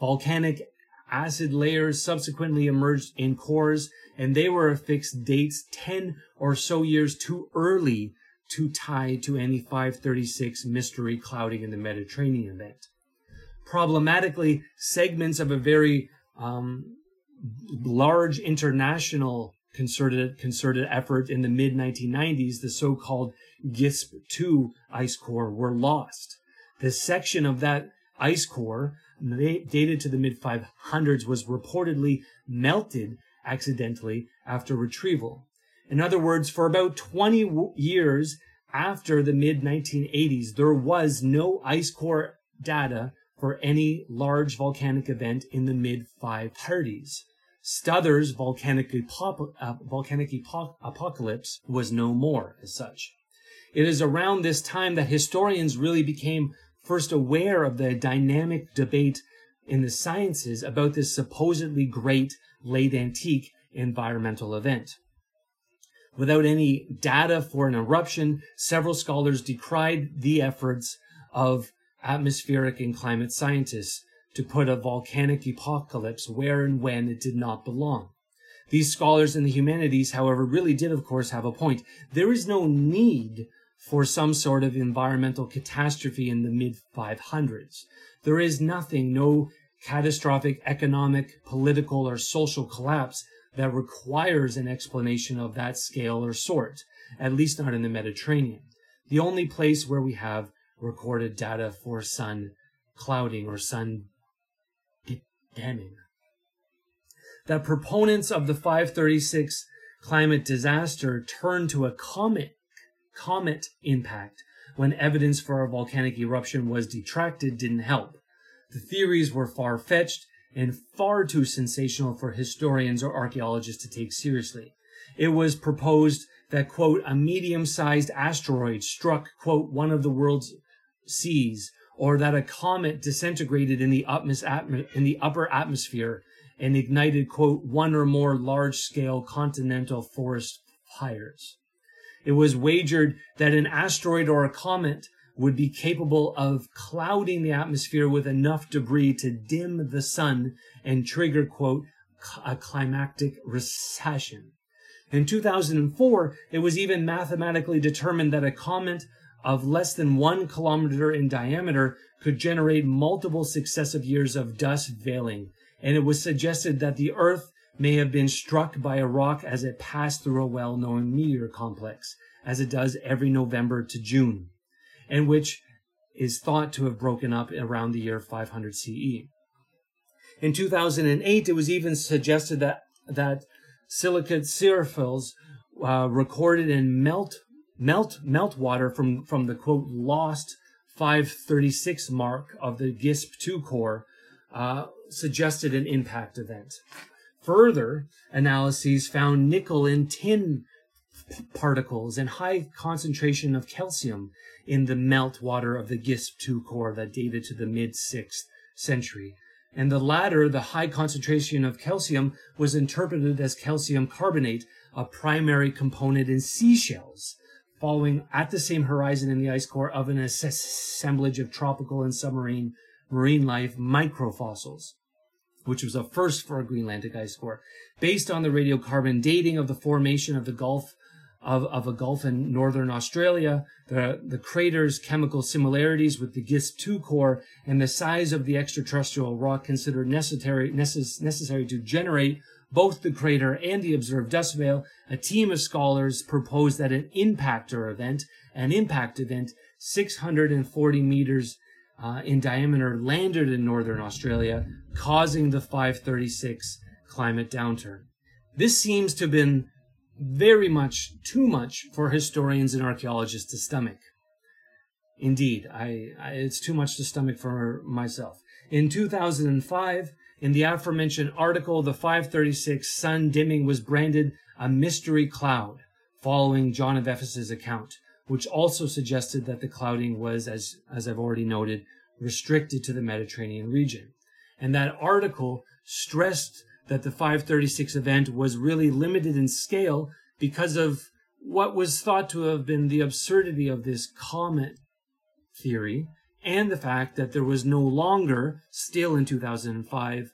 Volcanic acid layers subsequently emerged in cores and they were affixed dates 10 or so years too early to tie to any 536 mystery clouding in the Mediterranean event. Problematically, segments of a very um, large international concerted concerted effort in the mid 1990s, the so-called GISP-2 ice core, were lost. The section of that ice core dated to the mid 500s was reportedly melted accidentally after retrieval. In other words, for about 20 years after the mid 1980s, there was no ice core data for any large volcanic event in the mid 530s. Stothers' volcanic, uh, volcanic apocalypse was no more as such. It is around this time that historians really became first aware of the dynamic debate in the sciences about this supposedly great late antique environmental event. Without any data for an eruption, several scholars decried the efforts of atmospheric and climate scientists to put a volcanic apocalypse where and when it did not belong. These scholars in the humanities, however, really did, of course, have a point. There is no need for some sort of environmental catastrophe in the mid 500s. There is nothing, no catastrophic economic, political, or social collapse that requires an explanation of that scale or sort, at least not in the Mediterranean. The only place where we have recorded data for sun clouding or sun damming. That proponents of the 536 climate disaster turned to a comet, comet impact when evidence for a volcanic eruption was detracted didn't help. The theories were far fetched and far too sensational for historians or archaeologists to take seriously. It was proposed that, quote, a medium sized asteroid struck, quote, one of the world's seas, or that a comet disintegrated in the, in the upper atmosphere and ignited, quote, one or more large scale continental forest fires. It was wagered that an asteroid or a comet would be capable of clouding the atmosphere with enough debris to dim the sun and trigger, quote, a climactic recession. In 2004, it was even mathematically determined that a comet of less than one kilometer in diameter could generate multiple successive years of dust veiling. And it was suggested that the Earth may have been struck by a rock as it passed through a well-known meteor complex, as it does every November to June and which is thought to have broken up around the year 500 CE. In 2008, it was even suggested that, that silicate cirrophiles uh, recorded in melt, melt, melt water from, from the quote lost 536 mark of the GISP-2 core uh, suggested an impact event. Further analyses found nickel in tin particles and high concentration of calcium in the melt water of the GISP-2 core that dated to the mid 6th century. and the latter, the high concentration of calcium, was interpreted as calcium carbonate, a primary component in seashells, following at the same horizon in the ice core of an assemblage of tropical and submarine marine life microfossils, which was a first for a Greenlandic ice core. Based on the radiocarbon dating of the formation of the Gulf of, of a Gulf in northern Australia, the, the crater's chemical similarities with the GISP-2 core, and the size of the extraterrestrial rock considered necessary, necess, necessary to generate both the crater and the observed dust veil, a team of scholars proposed that an impactor event, an impact event 640 meters uh, in diameter landed in northern Australia, causing the 536 climate downturn. This seems to have been very much too much for historians and archaeologists to stomach. Indeed, I, I, it's too much to stomach for myself. In 2005, in the aforementioned article, the 536 sun dimming was branded a mystery cloud, following John of Ephesus' account, which also suggested that the clouding was, as, as I've already noted, restricted to the Mediterranean region. And that article stressed that the 536 event was really limited in scale because of what was thought to have been the absurdity of this comet theory and the fact that there was no longer, still in 2005,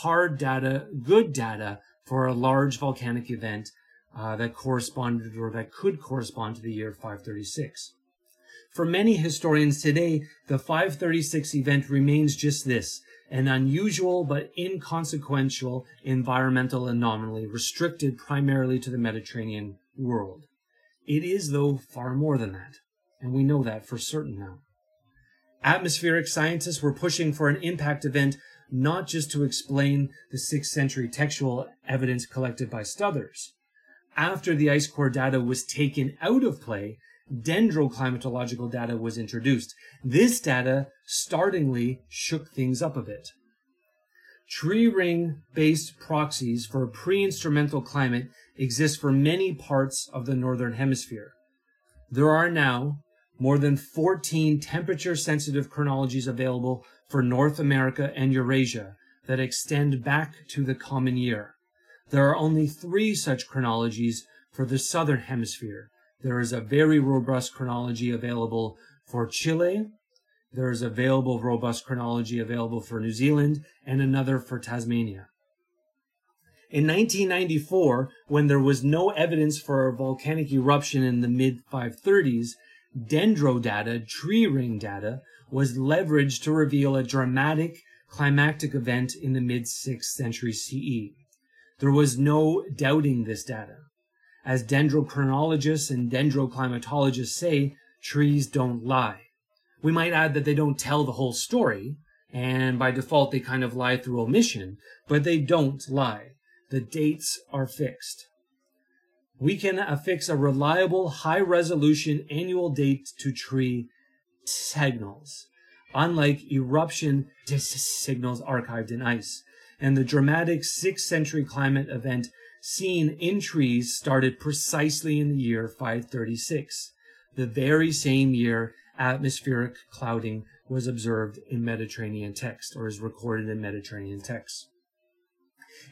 hard data, good data for a large volcanic event uh, that corresponded or that could correspond to the year 536. For many historians today, the 536 event remains just this an unusual but inconsequential environmental anomaly restricted primarily to the Mediterranean world. It is, though, far more than that, and we know that for certain now. Atmospheric scientists were pushing for an impact event not just to explain the 6th century textual evidence collected by Stothers. After the ice core data was taken out of play, dendroclimatological data was introduced. This data startlingly shook things up a bit. Tree ring based proxies for pre-instrumental climate exist for many parts of the northern hemisphere. There are now more than 14 temperature sensitive chronologies available for North America and Eurasia that extend back to the common year. There are only three such chronologies for the southern hemisphere, there is a very robust chronology available for Chile. There is available robust chronology available for New Zealand and another for Tasmania. In 1994, when there was no evidence for a volcanic eruption in the mid 530s, dendro data, tree ring data, was leveraged to reveal a dramatic climactic event in the mid 6th century CE. There was no doubting this data. As dendrochronologists and dendroclimatologists say, trees don't lie. We might add that they don't tell the whole story, and by default they kind of lie through omission, but they don't lie. The dates are fixed. We can affix a reliable, high resolution annual date to tree signals, unlike eruption signals archived in ice. And the dramatic 6th century climate event seen in trees started precisely in the year 536, the very same year atmospheric clouding was observed in Mediterranean text or is recorded in Mediterranean texts.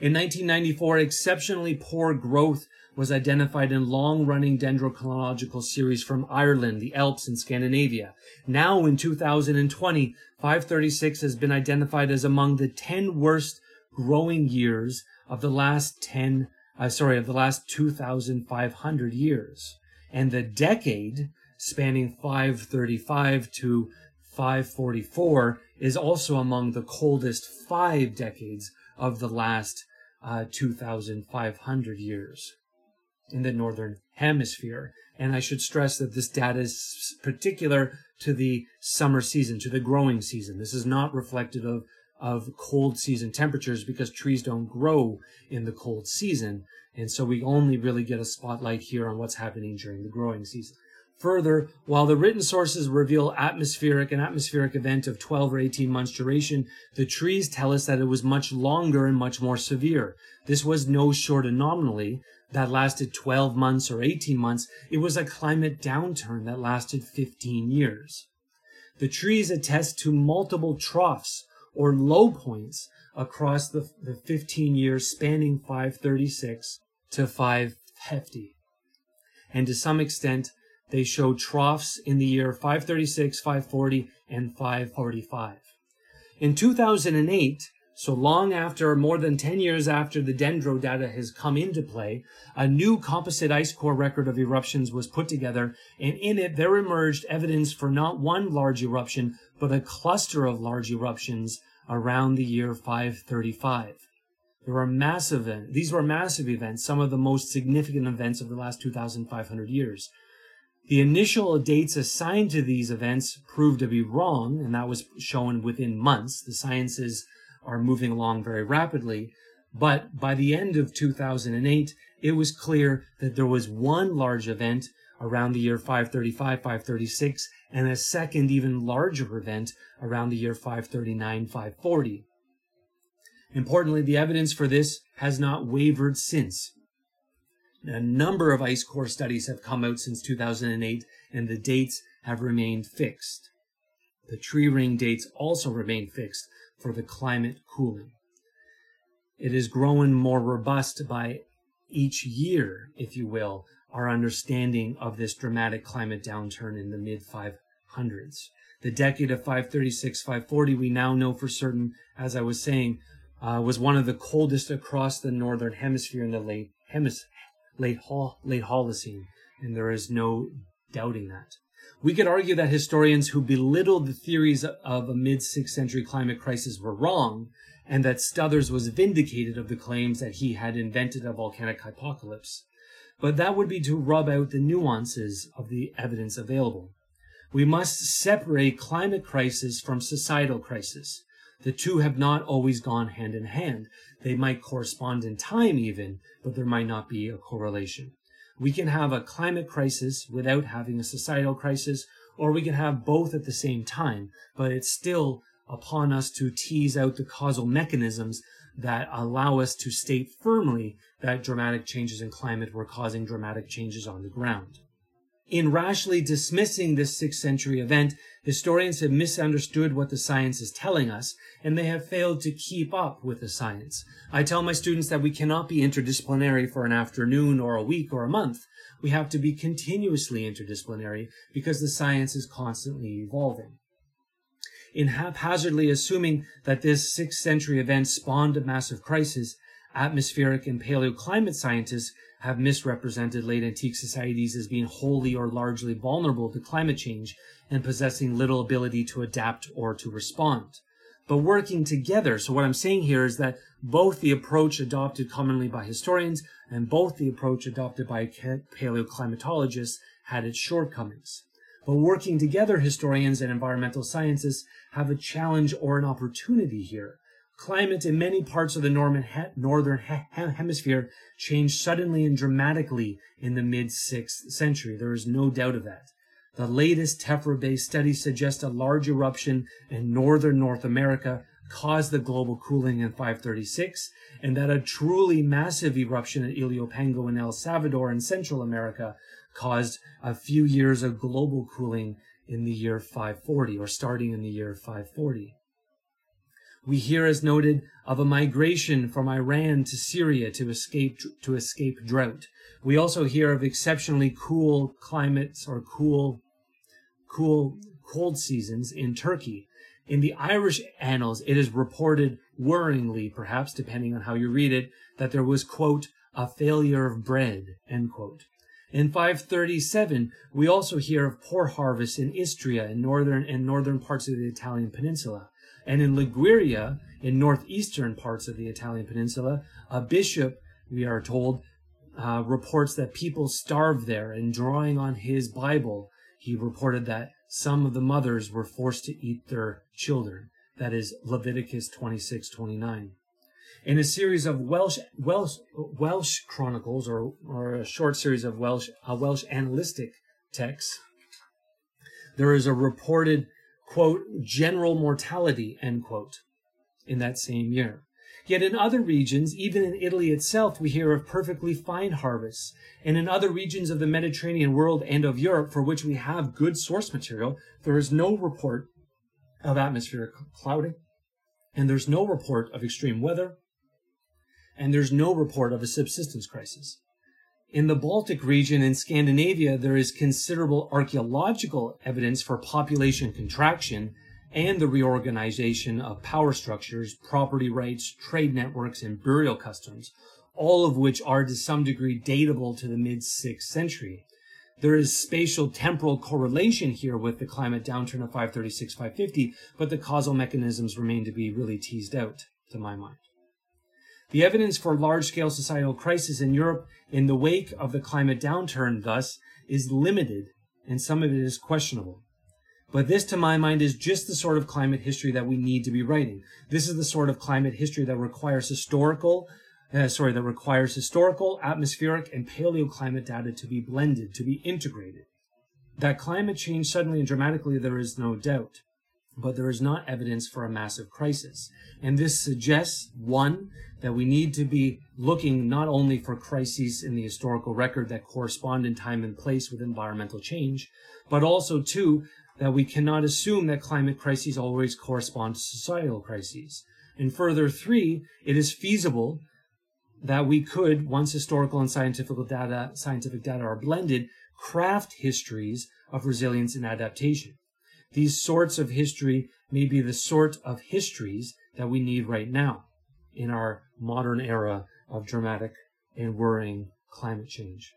In 1994, exceptionally poor growth was identified in long-running dendrochronological series from Ireland, the Alps, and Scandinavia. Now in 2020, 536 has been identified as among the 10 worst growing years of the last 10 uh, sorry, of the last 2,500 years. And the decade spanning 535 to 544 is also among the coldest five decades of the last uh, 2,500 years in the northern hemisphere. And I should stress that this data is particular to the summer season, to the growing season. This is not reflective of of cold season temperatures because trees don't grow in the cold season. And so we only really get a spotlight here on what's happening during the growing season. Further, while the written sources reveal atmospheric and atmospheric event of 12 or 18 months duration, the trees tell us that it was much longer and much more severe. This was no short anomaly that lasted 12 months or 18 months. It was a climate downturn that lasted 15 years. The trees attest to multiple troughs or low points across the, the 15 years spanning 536 to 550. And to some extent, they show troughs in the year 536, 540, and 545. In 2008, so long after, more than 10 years after the dendro data has come into play, a new composite ice core record of eruptions was put together, and in it there emerged evidence for not one large eruption, but a cluster of large eruptions around the year 535. There were massive, these were massive events, some of the most significant events of the last 2,500 years. The initial dates assigned to these events proved to be wrong, and that was shown within months. The sciences are moving along very rapidly. But by the end of 2008, it was clear that there was one large event around the year 535, 536, and a second, even larger event around the year 539, 540. Importantly, the evidence for this has not wavered since. A number of ice core studies have come out since 2008, and the dates have remained fixed. The tree ring dates also remain fixed for the climate cooling. It is growing more robust by each year, if you will, our understanding of this dramatic climate downturn in the mid 500s. The decade of 536, 540, we now know for certain, as I was saying, uh, was one of the coldest across the northern hemisphere in the late hemis- late, late Holocene, and there is no doubting that. We could argue that historians who belittled the theories of a mid 6th century climate crisis were wrong, and that Stothers was vindicated of the claims that he had invented a volcanic apocalypse. But that would be to rub out the nuances of the evidence available. We must separate climate crisis from societal crisis. The two have not always gone hand in hand. They might correspond in time even, but there might not be a correlation. We can have a climate crisis without having a societal crisis, or we can have both at the same time, but it's still upon us to tease out the causal mechanisms that allow us to state firmly that dramatic changes in climate were causing dramatic changes on the ground. In rashly dismissing this 6th century event, historians have misunderstood what the science is telling us, and they have failed to keep up with the science. I tell my students that we cannot be interdisciplinary for an afternoon or a week or a month. We have to be continuously interdisciplinary because the science is constantly evolving. In haphazardly assuming that this 6th century event spawned a massive crisis, atmospheric and paleoclimate scientists have misrepresented late antique societies as being wholly or largely vulnerable to climate change and possessing little ability to adapt or to respond. But working together, so what I'm saying here is that both the approach adopted commonly by historians and both the approach adopted by paleoclimatologists had its shortcomings. But working together, historians and environmental scientists have a challenge or an opportunity here Climate in many parts of the Norman northern hemisphere changed suddenly and dramatically in the mid 6th century. There is no doubt of that. The latest tephra-based studies suggest a large eruption in northern North America caused the global cooling in 536, and that a truly massive eruption at Ilopango in El Salvador in Central America caused a few years of global cooling in the year 540, or starting in the year 540. We hear, as noted, of a migration from Iran to Syria to escape, to escape drought. We also hear of exceptionally cool climates or cool, cool, cold seasons in Turkey. In the Irish annals, it is reported worryingly, perhaps depending on how you read it, that there was, quote, a failure of bread, end quote. In 537, we also hear of poor harvests in Istria in northern and northern parts of the Italian peninsula. And in Liguria, in northeastern parts of the Italian peninsula, a bishop, we are told, uh, reports that people starve there. And drawing on his Bible, he reported that some of the mothers were forced to eat their children. That is Leviticus 26, 29. In a series of Welsh Welsh Welsh chronicles, or, or a short series of Welsh uh, Welsh annalistic texts, there is a reported quote, general mortality, end quote, in that same year. Yet in other regions, even in Italy itself, we hear of perfectly fine harvests. And in other regions of the Mediterranean world and of Europe, for which we have good source material, there is no report of atmospheric clouding And there's no report of extreme weather, and there's no report of a subsistence crisis. In the Baltic region in Scandinavia, there is considerable archaeological evidence for population contraction and the reorganization of power structures, property rights, trade networks, and burial customs, all of which are to some degree datable to the mid 6th century. There is spatial temporal correlation here with the climate downturn of 536 550, but the causal mechanisms remain to be really teased out, to my mind. The evidence for large scale societal crisis in Europe in the wake of the climate downturn, thus, is limited, and some of it is questionable. But this, to my mind, is just the sort of climate history that we need to be writing. This is the sort of climate history that requires historical, uh, sorry, that requires historical, atmospheric, and paleoclimate data to be blended, to be integrated. That climate change suddenly and dramatically, there is no doubt but there is not evidence for a massive crisis. And this suggests, one, that we need to be looking not only for crises in the historical record that correspond in time and place with environmental change, but also, two, that we cannot assume that climate crises always correspond to societal crises. And further, three, it is feasible that we could, once historical and scientific data, scientific data are blended, craft histories of resilience and adaptation. These sorts of history may be the sort of histories that we need right now in our modern era of dramatic and worrying climate change.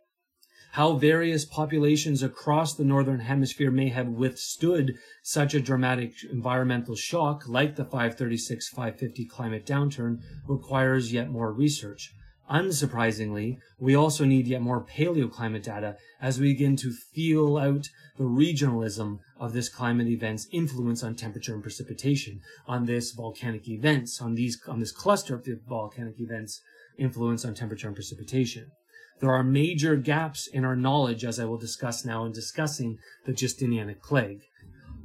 How various populations across the Northern Hemisphere may have withstood such a dramatic environmental shock like the 536 550 climate downturn requires yet more research. Unsurprisingly, we also need yet more paleoclimate data as we begin to feel out the regionalism of this climate event's influence on temperature and precipitation, on this volcanic events, on these on this cluster of the volcanic events influence on temperature and precipitation. There are major gaps in our knowledge, as I will discuss now in discussing the Justinianic plague.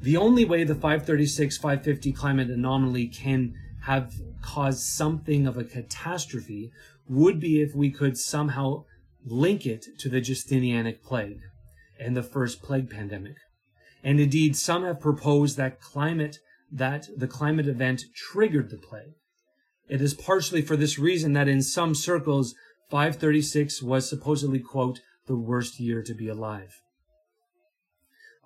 The only way the 536 550 climate anomaly can have caused something of a catastrophe would be if we could somehow link it to the Justinianic plague and the first plague pandemic. And indeed, some have proposed that climate, that the climate event triggered the plague. It is partially for this reason that in some circles, 536 was supposedly, quote, the worst year to be alive.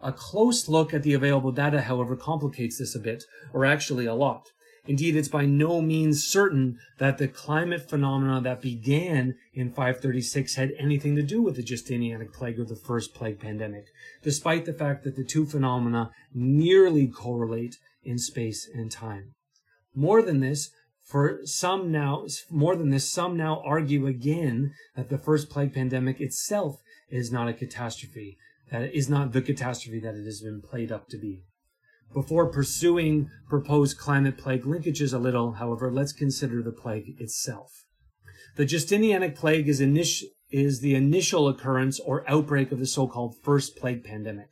A close look at the available data, however, complicates this a bit, or actually a lot. Indeed, it's by no means certain that the climate phenomena that began in 536 had anything to do with the Justinianic plague or the first plague pandemic, despite the fact that the two phenomena nearly correlate in space and time. More than this, for some now, more than this, some now argue again that the first plague pandemic itself is not a catastrophe, that it is not the catastrophe that it has been played up to be. Before pursuing proposed climate plague linkages a little, however, let's consider the plague itself. The Justinianic plague is, init- is the initial occurrence or outbreak of the so-called first plague pandemic.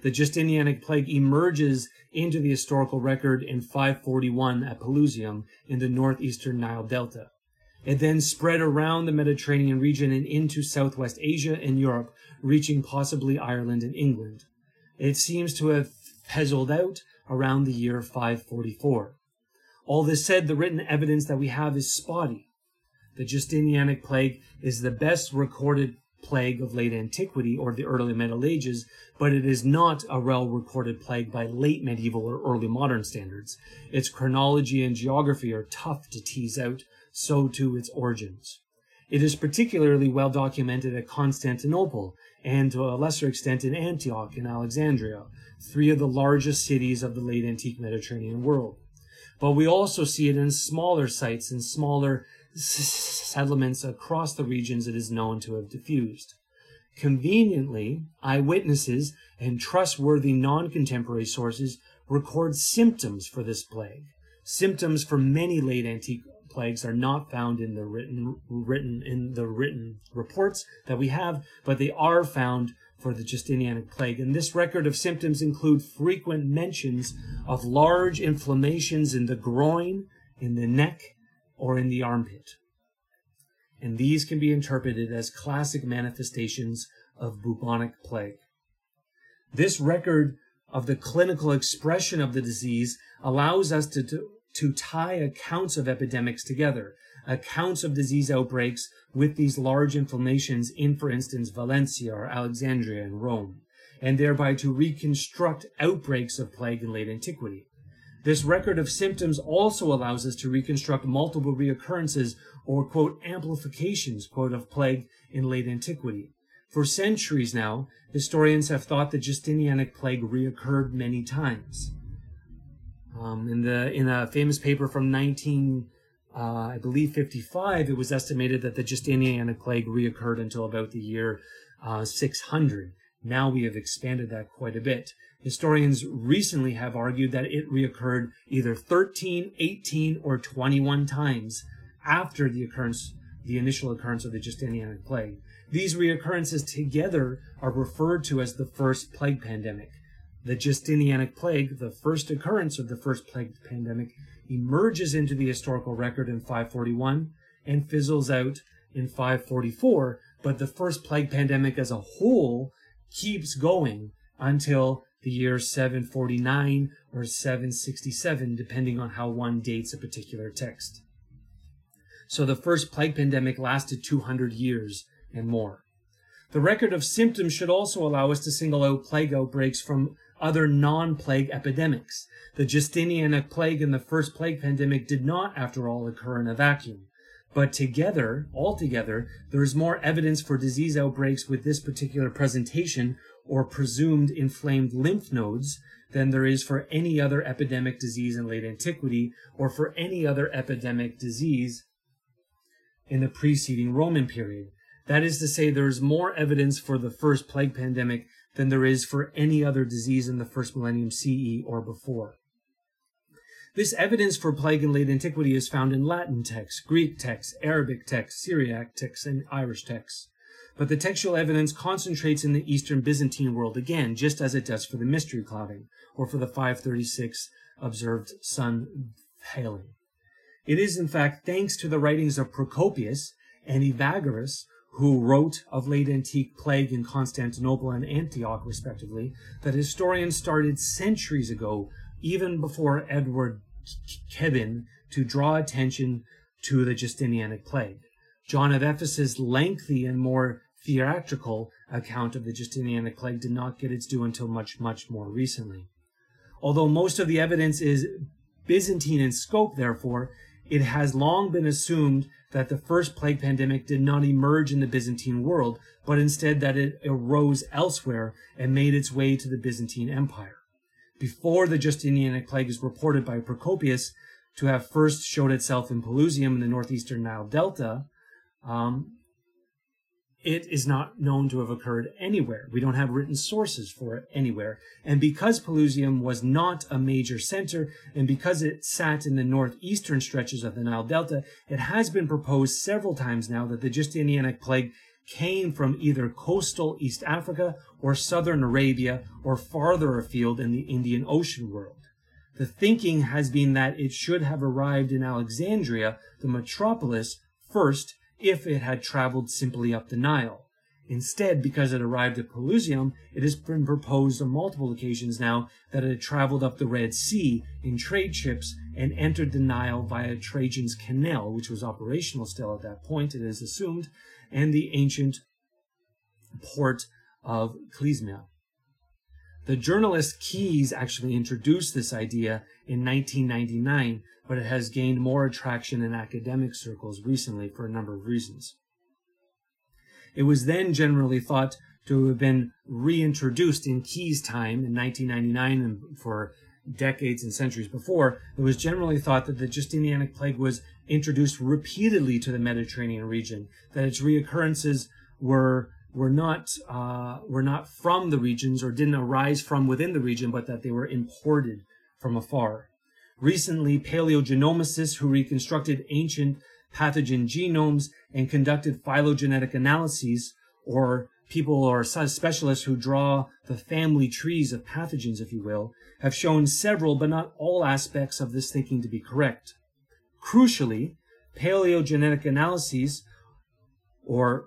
The Justinianic plague emerges into the historical record in 541 at Pelusium in the northeastern Nile Delta. It then spread around the Mediterranean region and into Southwest Asia and Europe, reaching possibly Ireland and England. It seems to have fizzled out around the year 544. All this said, the written evidence that we have is spotty. The Justinianic plague is the best recorded plague of late antiquity or the early Middle Ages, but it is not a well recorded plague by late medieval or early modern standards. Its chronology and geography are tough to tease out, so too its origins. It is particularly well documented at Constantinople and to a lesser extent in Antioch and Alexandria, three of the largest cities of the late antique Mediterranean world. But we also see it in smaller sites and smaller settlements across the regions it is known to have diffused. Conveniently, eyewitnesses and trustworthy non-contemporary sources record symptoms for this plague. Symptoms for many late antique plagues are not found in the written written in the written reports that we have, but they are found for the Justinianic plague. And this record of symptoms include frequent mentions of large inflammations in the groin, in the neck, or in the armpit. And these can be interpreted as classic manifestations of bubonic plague. This record of the clinical expression of the disease allows us to, to, to tie accounts of epidemics together, accounts of disease outbreaks with these large inflammations in, for instance, Valencia or Alexandria and Rome, and thereby to reconstruct outbreaks of plague in late antiquity. This record of symptoms also allows us to reconstruct multiple reoccurrences or, quote, amplifications, quote, of plague in late antiquity. For centuries now, historians have thought the Justinianic plague reoccurred many times. Um, in the in a famous paper from 19, uh, I believe 55, it was estimated that the Justinianic plague reoccurred until about the year uh, 600. Now we have expanded that quite a bit. Historians recently have argued that it reoccurred either 13, 18, or 21 times after the occurrence, the initial occurrence of the Justinianic plague. These reoccurrences together are referred to as the first plague pandemic. The Justinianic plague, the first occurrence of the first plague pandemic, emerges into the historical record in 541 and fizzles out in 544, but the first plague pandemic as a whole keeps going until the year 749 or 767, depending on how one dates a particular text. So the first plague pandemic lasted 200 years and more. The record of symptoms should also allow us to single out plague outbreaks from other non-plague epidemics. The Justinianic plague and the first plague pandemic did not, after all, occur in a vacuum. But together, altogether, there is more evidence for disease outbreaks with this particular presentation or presumed inflamed lymph nodes than there is for any other epidemic disease in late antiquity or for any other epidemic disease in the preceding Roman period. That is to say, there is more evidence for the first plague pandemic than there is for any other disease in the first millennium CE or before. This evidence for plague in late antiquity is found in Latin texts, Greek texts, Arabic texts, Syriac texts, and Irish texts. But the textual evidence concentrates in the Eastern Byzantine world again, just as it does for the mystery clouding, or for the 536 observed sun hailing. It is, in fact, thanks to the writings of Procopius and Evagrius who wrote of late antique plague in Constantinople and Antioch, respectively, that historians started centuries ago, even before Edward Gibbon, to draw attention to the Justinianic plague. John of Ephesus' lengthy and more theatrical account of the Justinianic plague did not get its due until much, much more recently. Although most of the evidence is Byzantine in scope, therefore, it has long been assumed that the first plague pandemic did not emerge in the Byzantine world, but instead that it arose elsewhere and made its way to the Byzantine Empire. Before the Justinianic plague is reported by Procopius to have first showed itself in Pelusium in the northeastern Nile Delta, um, it is not known to have occurred anywhere. We don't have written sources for it anywhere. And because Pelusium was not a major center, and because it sat in the northeastern stretches of the Nile Delta, it has been proposed several times now that the Justinianic plague came from either coastal East Africa or southern Arabia or farther afield in the Indian Ocean world. The thinking has been that it should have arrived in Alexandria, the metropolis, first if it had traveled simply up the Nile. Instead, because it arrived at Pelusium, it has been proposed on multiple occasions now that it had traveled up the Red Sea in trade ships and entered the Nile via Trajan's Canal, which was operational still at that point, it is assumed, and the ancient port of Clysma. The journalist Keys actually introduced this idea in 1999 but it has gained more attraction in academic circles recently for a number of reasons. It was then generally thought to have been reintroduced in Keys' time in 1999 and for decades and centuries before. It was generally thought that the Justinianic plague was introduced repeatedly to the Mediterranean region, that its reoccurrences were were not uh, were not from the regions or didn't arise from within the region, but that they were imported from afar. Recently, paleogenomicists who reconstructed ancient pathogen genomes and conducted phylogenetic analyses, or people or specialists who draw the family trees of pathogens, if you will, have shown several but not all aspects of this thinking to be correct. Crucially, paleogenetic analyses or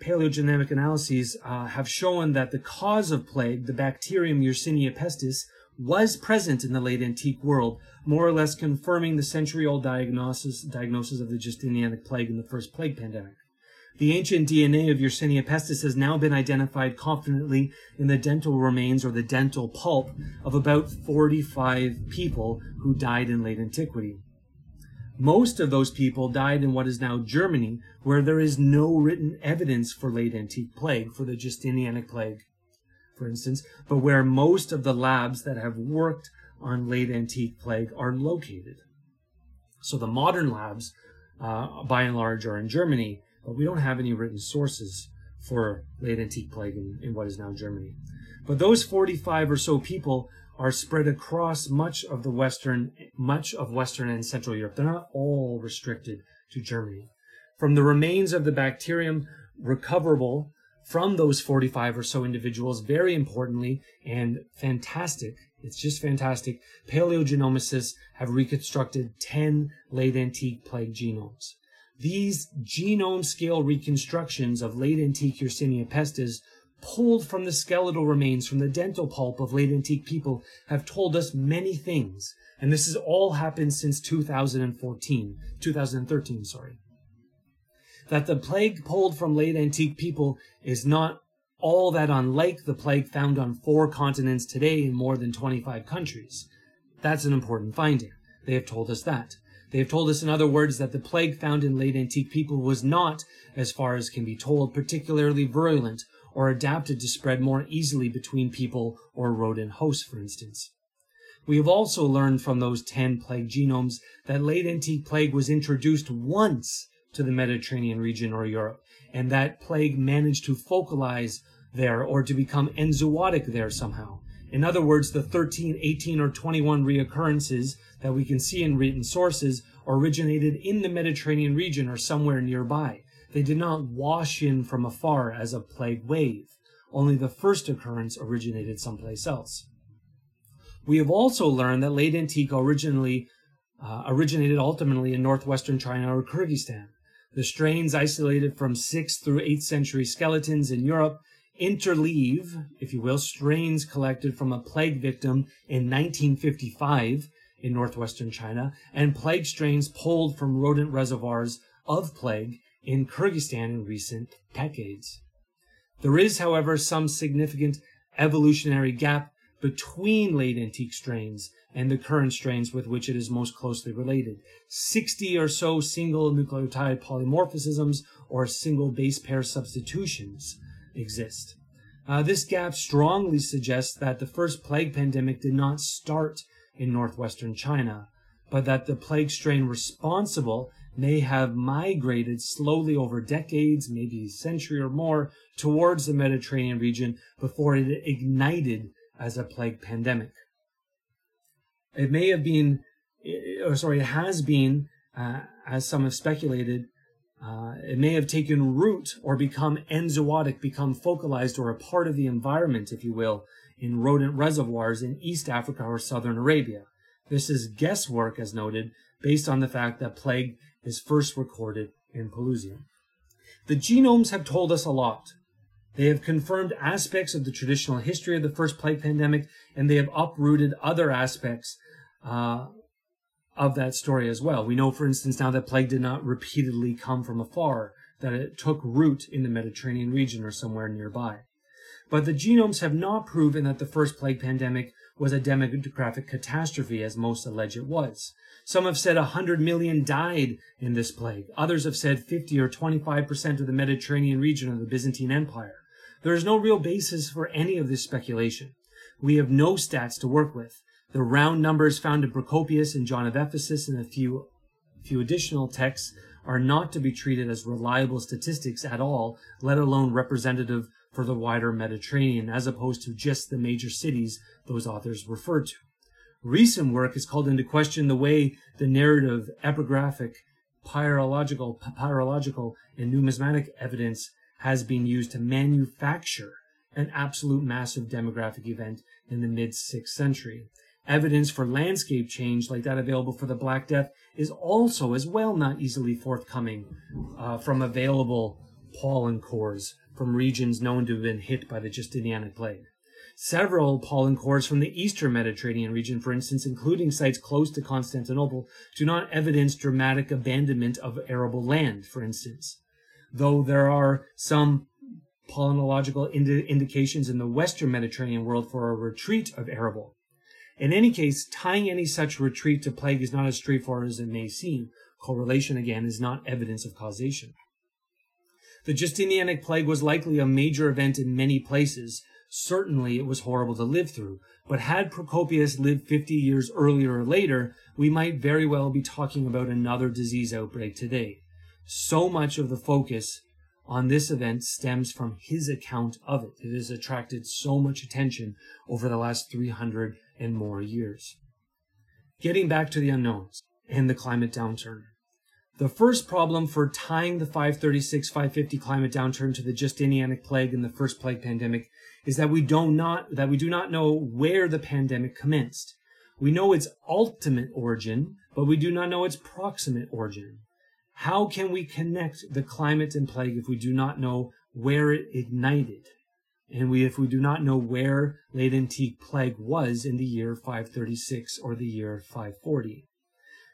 paleogenetic analyses uh, have shown that the cause of plague, the bacterium Yersinia pestis, was present in the late antique world, more or less confirming the century-old diagnosis, diagnosis of the Justinianic plague in the first plague pandemic. The ancient DNA of Yersinia pestis has now been identified confidently in the dental remains or the dental pulp of about 45 people who died in late antiquity. Most of those people died in what is now Germany, where there is no written evidence for late antique plague, for the Justinianic plague, for instance, but where most of the labs that have worked on late antique plague are located. So the modern labs, uh, by and large, are in Germany, but we don't have any written sources for late antique plague in, in what is now Germany. But those 45 or so people are spread across much of the western, much of Western and Central Europe. They're not all restricted to Germany. From the remains of the bacterium recoverable from those 45 or so individuals, very importantly and fantastic, it's just fantastic, paleogenomicists have reconstructed 10 late antique plague genomes. These genome scale reconstructions of late antique Yersinia pestis pulled from the skeletal remains from the dental pulp of late antique people have told us many things. And this has all happened since 2014, 2013, sorry. That the plague pulled from late antique people is not all that unlike the plague found on four continents today in more than 25 countries. That's an important finding. They have told us that. They have told us, in other words, that the plague found in late antique people was not, as far as can be told, particularly virulent or adapted to spread more easily between people or rodent hosts, for instance. We have also learned from those 10 plague genomes that late antique plague was introduced once to the Mediterranean region or Europe, and that plague managed to focalize there or to become enzootic there somehow. In other words, the 13, 18, or 21 reoccurrences that we can see in written sources originated in the Mediterranean region or somewhere nearby. They did not wash in from afar as a plague wave. Only the first occurrence originated someplace else. We have also learned that late antique originally uh, originated ultimately in northwestern China or Kyrgyzstan. The strains isolated from 6th through 8th century skeletons in Europe interleave, if you will, strains collected from a plague victim in 1955 in northwestern China and plague strains pulled from rodent reservoirs of plague in Kyrgyzstan in recent decades. There is, however, some significant evolutionary gap between late antique strains and the current strains with which it is most closely related. 60 or so single nucleotide polymorphisms or single base pair substitutions exist. Uh, this gap strongly suggests that the first plague pandemic did not start in northwestern China, but that the plague strain responsible may have migrated slowly over decades, maybe a century or more, towards the Mediterranean region before it ignited as a plague pandemic. It may have been, or sorry, it has been, uh, as some have speculated, uh, it may have taken root or become enzootic, become focalized or a part of the environment, if you will, in rodent reservoirs in East Africa or southern Arabia. This is guesswork, as noted, based on the fact that plague is first recorded in Pelusium. The genomes have told us a lot. They have confirmed aspects of the traditional history of the first plague pandemic, and they have uprooted other aspects uh, of that story as well. We know, for instance, now that plague did not repeatedly come from afar, that it took root in the Mediterranean region or somewhere nearby. But the genomes have not proven that the first plague pandemic was a demographic catastrophe, as most allege it was. Some have said 100 million died in this plague. Others have said 50 or 25% of the Mediterranean region of the Byzantine Empire. There is no real basis for any of this speculation. We have no stats to work with. The round numbers found in Procopius and John of Ephesus and a few, few additional texts are not to be treated as reliable statistics at all, let alone representative for the wider Mediterranean, as opposed to just the major cities those authors referred to. Recent work has called into question the way the narrative, epigraphic, papyrological, papyrological, and numismatic evidence has been used to manufacture an absolute massive demographic event in the mid 6th century. Evidence for landscape change, like that available for the Black Death, is also as well not easily forthcoming uh, from available pollen cores from regions known to have been hit by the Justinianic plague. Several pollen cores from the eastern Mediterranean region, for instance, including sites close to Constantinople, do not evidence dramatic abandonment of arable land, for instance. Though there are some palynological indi- indications in the western Mediterranean world for a retreat of arable. In any case, tying any such retreat to plague is not as straightforward as it may seem. Correlation, again, is not evidence of causation. The Justinianic plague was likely a major event in many places, Certainly it was horrible to live through, but had Procopius lived 50 years earlier or later, we might very well be talking about another disease outbreak today. So much of the focus on this event stems from his account of it. It has attracted so much attention over the last 300 and more years. Getting back to the unknowns and the climate downturn. The first problem for tying the 536-550 climate downturn to the Justinianic plague and the first plague pandemic is that we do not that we do not know where the pandemic commenced. We know its ultimate origin, but we do not know its proximate origin. How can we connect the climate and plague if we do not know where it ignited? And we if we do not know where late antique plague was in the year 536 or the year 540.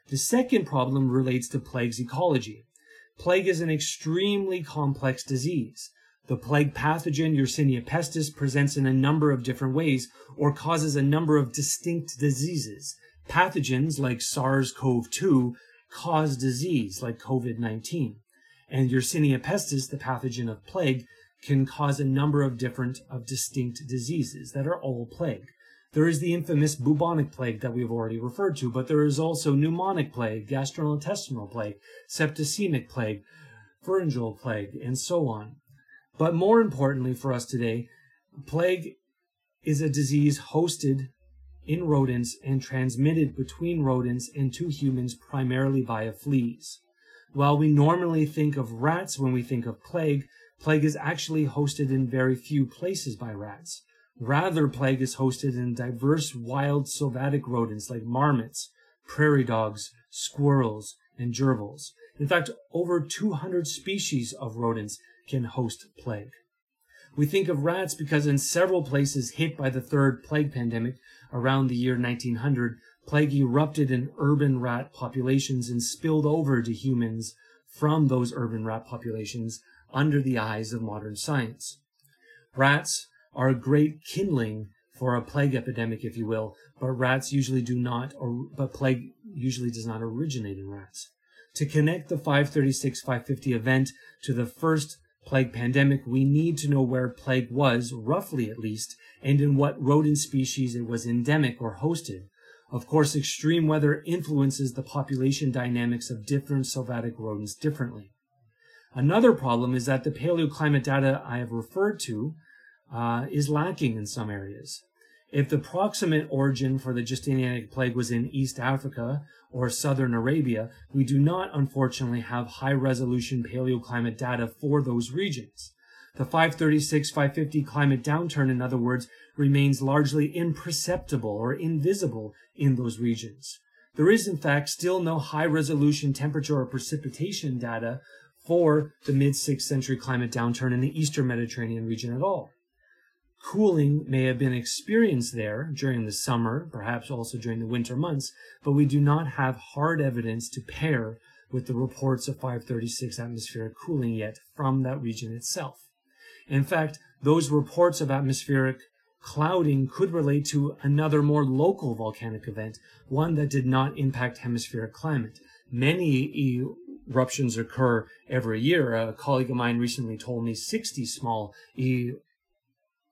The second problem relates to plague's ecology. Plague is an extremely complex disease. The plague pathogen Yersinia pestis presents in a number of different ways or causes a number of distinct diseases. Pathogens like SARS-CoV-2 cause disease like COVID-19. And Yersinia pestis, the pathogen of plague, can cause a number of different of distinct diseases that are all plague. There is the infamous bubonic plague that we've already referred to, but there is also pneumonic plague, gastrointestinal plague, septicemic plague, pharyngeal plague, and so on. But more importantly for us today, plague is a disease hosted in rodents and transmitted between rodents and to humans primarily via fleas. While we normally think of rats when we think of plague, plague is actually hosted in very few places by rats. Rather, plague is hosted in diverse wild sylvatic rodents like marmots, prairie dogs, squirrels, and gerbils. In fact, over 200 species of rodents can host plague. We think of rats because in several places hit by the third plague pandemic around the year 1900, plague erupted in urban rat populations and spilled over to humans from those urban rat populations under the eyes of modern science. Rats are a great kindling for a plague epidemic, if you will, but rats usually do not, or but plague usually does not originate in rats. To connect the 536-550 event to the first plague pandemic, we need to know where plague was, roughly at least, and in what rodent species it was endemic or hosted. Of course, extreme weather influences the population dynamics of different sylvatic rodents differently. Another problem is that the paleoclimate data I have referred to uh, is lacking in some areas. If the proximate origin for the Justinianic plague was in East Africa or southern Arabia, we do not unfortunately have high resolution paleoclimate data for those regions. The 536-550 climate downturn, in other words, remains largely imperceptible or invisible in those regions. There is, in fact, still no high resolution temperature or precipitation data for the mid 6th century climate downturn in the eastern Mediterranean region at all. Cooling may have been experienced there during the summer, perhaps also during the winter months, but we do not have hard evidence to pair with the reports of 536 atmospheric cooling yet from that region itself. In fact, those reports of atmospheric clouding could relate to another more local volcanic event, one that did not impact hemispheric climate. Many eruptions occur every year. A colleague of mine recently told me 60 small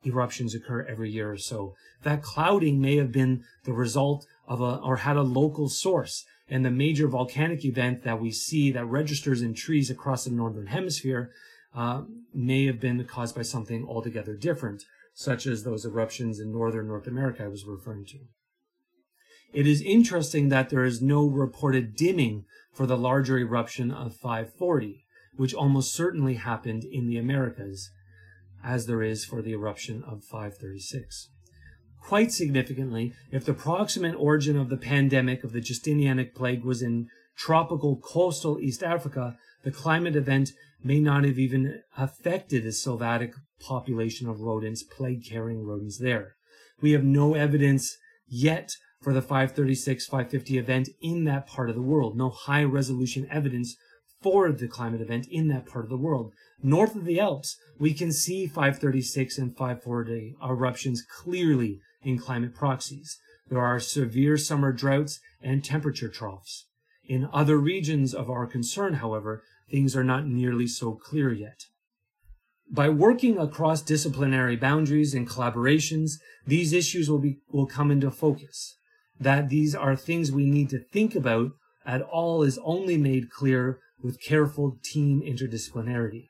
eruptions occur every year or so. That clouding may have been the result of a, or had a local source. And the major volcanic event that we see that registers in trees across the northern hemisphere uh, may have been caused by something altogether different, such as those eruptions in northern North America I was referring to. It is interesting that there is no reported dimming for the larger eruption of 540, which almost certainly happened in the Americas as there is for the eruption of 536. Quite significantly, if the proximate origin of the pandemic of the Justinianic plague was in tropical coastal East Africa, the climate event may not have even affected the sylvatic population of rodents, plague carrying rodents there. we have no evidence yet for the 536 550 event in that part of the world. No high resolution evidence for the climate event in that part of the world. North of the Alps, we can see 536 and 540 eruptions clearly in climate proxies. There are severe summer droughts and temperature troughs. In other regions of our concern, however, things are not nearly so clear yet. By working across disciplinary boundaries and collaborations, these issues will be will come into focus. That these are things we need to think about at all is only made clear with careful team interdisciplinarity.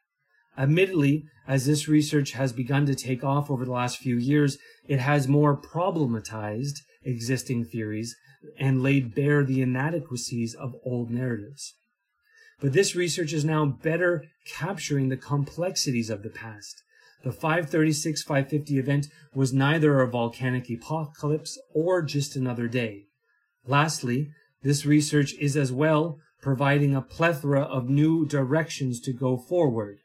Admittedly, as this research has begun to take off over the last few years, it has more problematized existing theories and laid bare the inadequacies of old narratives. But this research is now better capturing the complexities of the past. The 536 550 event was neither a volcanic apocalypse or just another day. Lastly, this research is as well providing a plethora of new directions to go forward.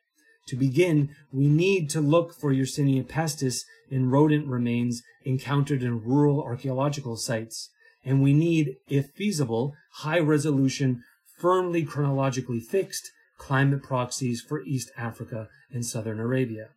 To begin, we need to look for Yersinia pestis in rodent remains encountered in rural archaeological sites. And we need, if feasible, high resolution, firmly chronologically fixed climate proxies for East Africa and Southern Arabia.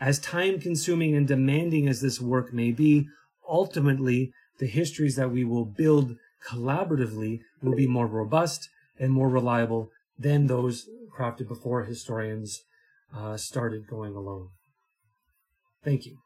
As time consuming and demanding as this work may be, ultimately, the histories that we will build collaboratively will be more robust and more reliable than those crafted before historians uh, started going alone. Thank you.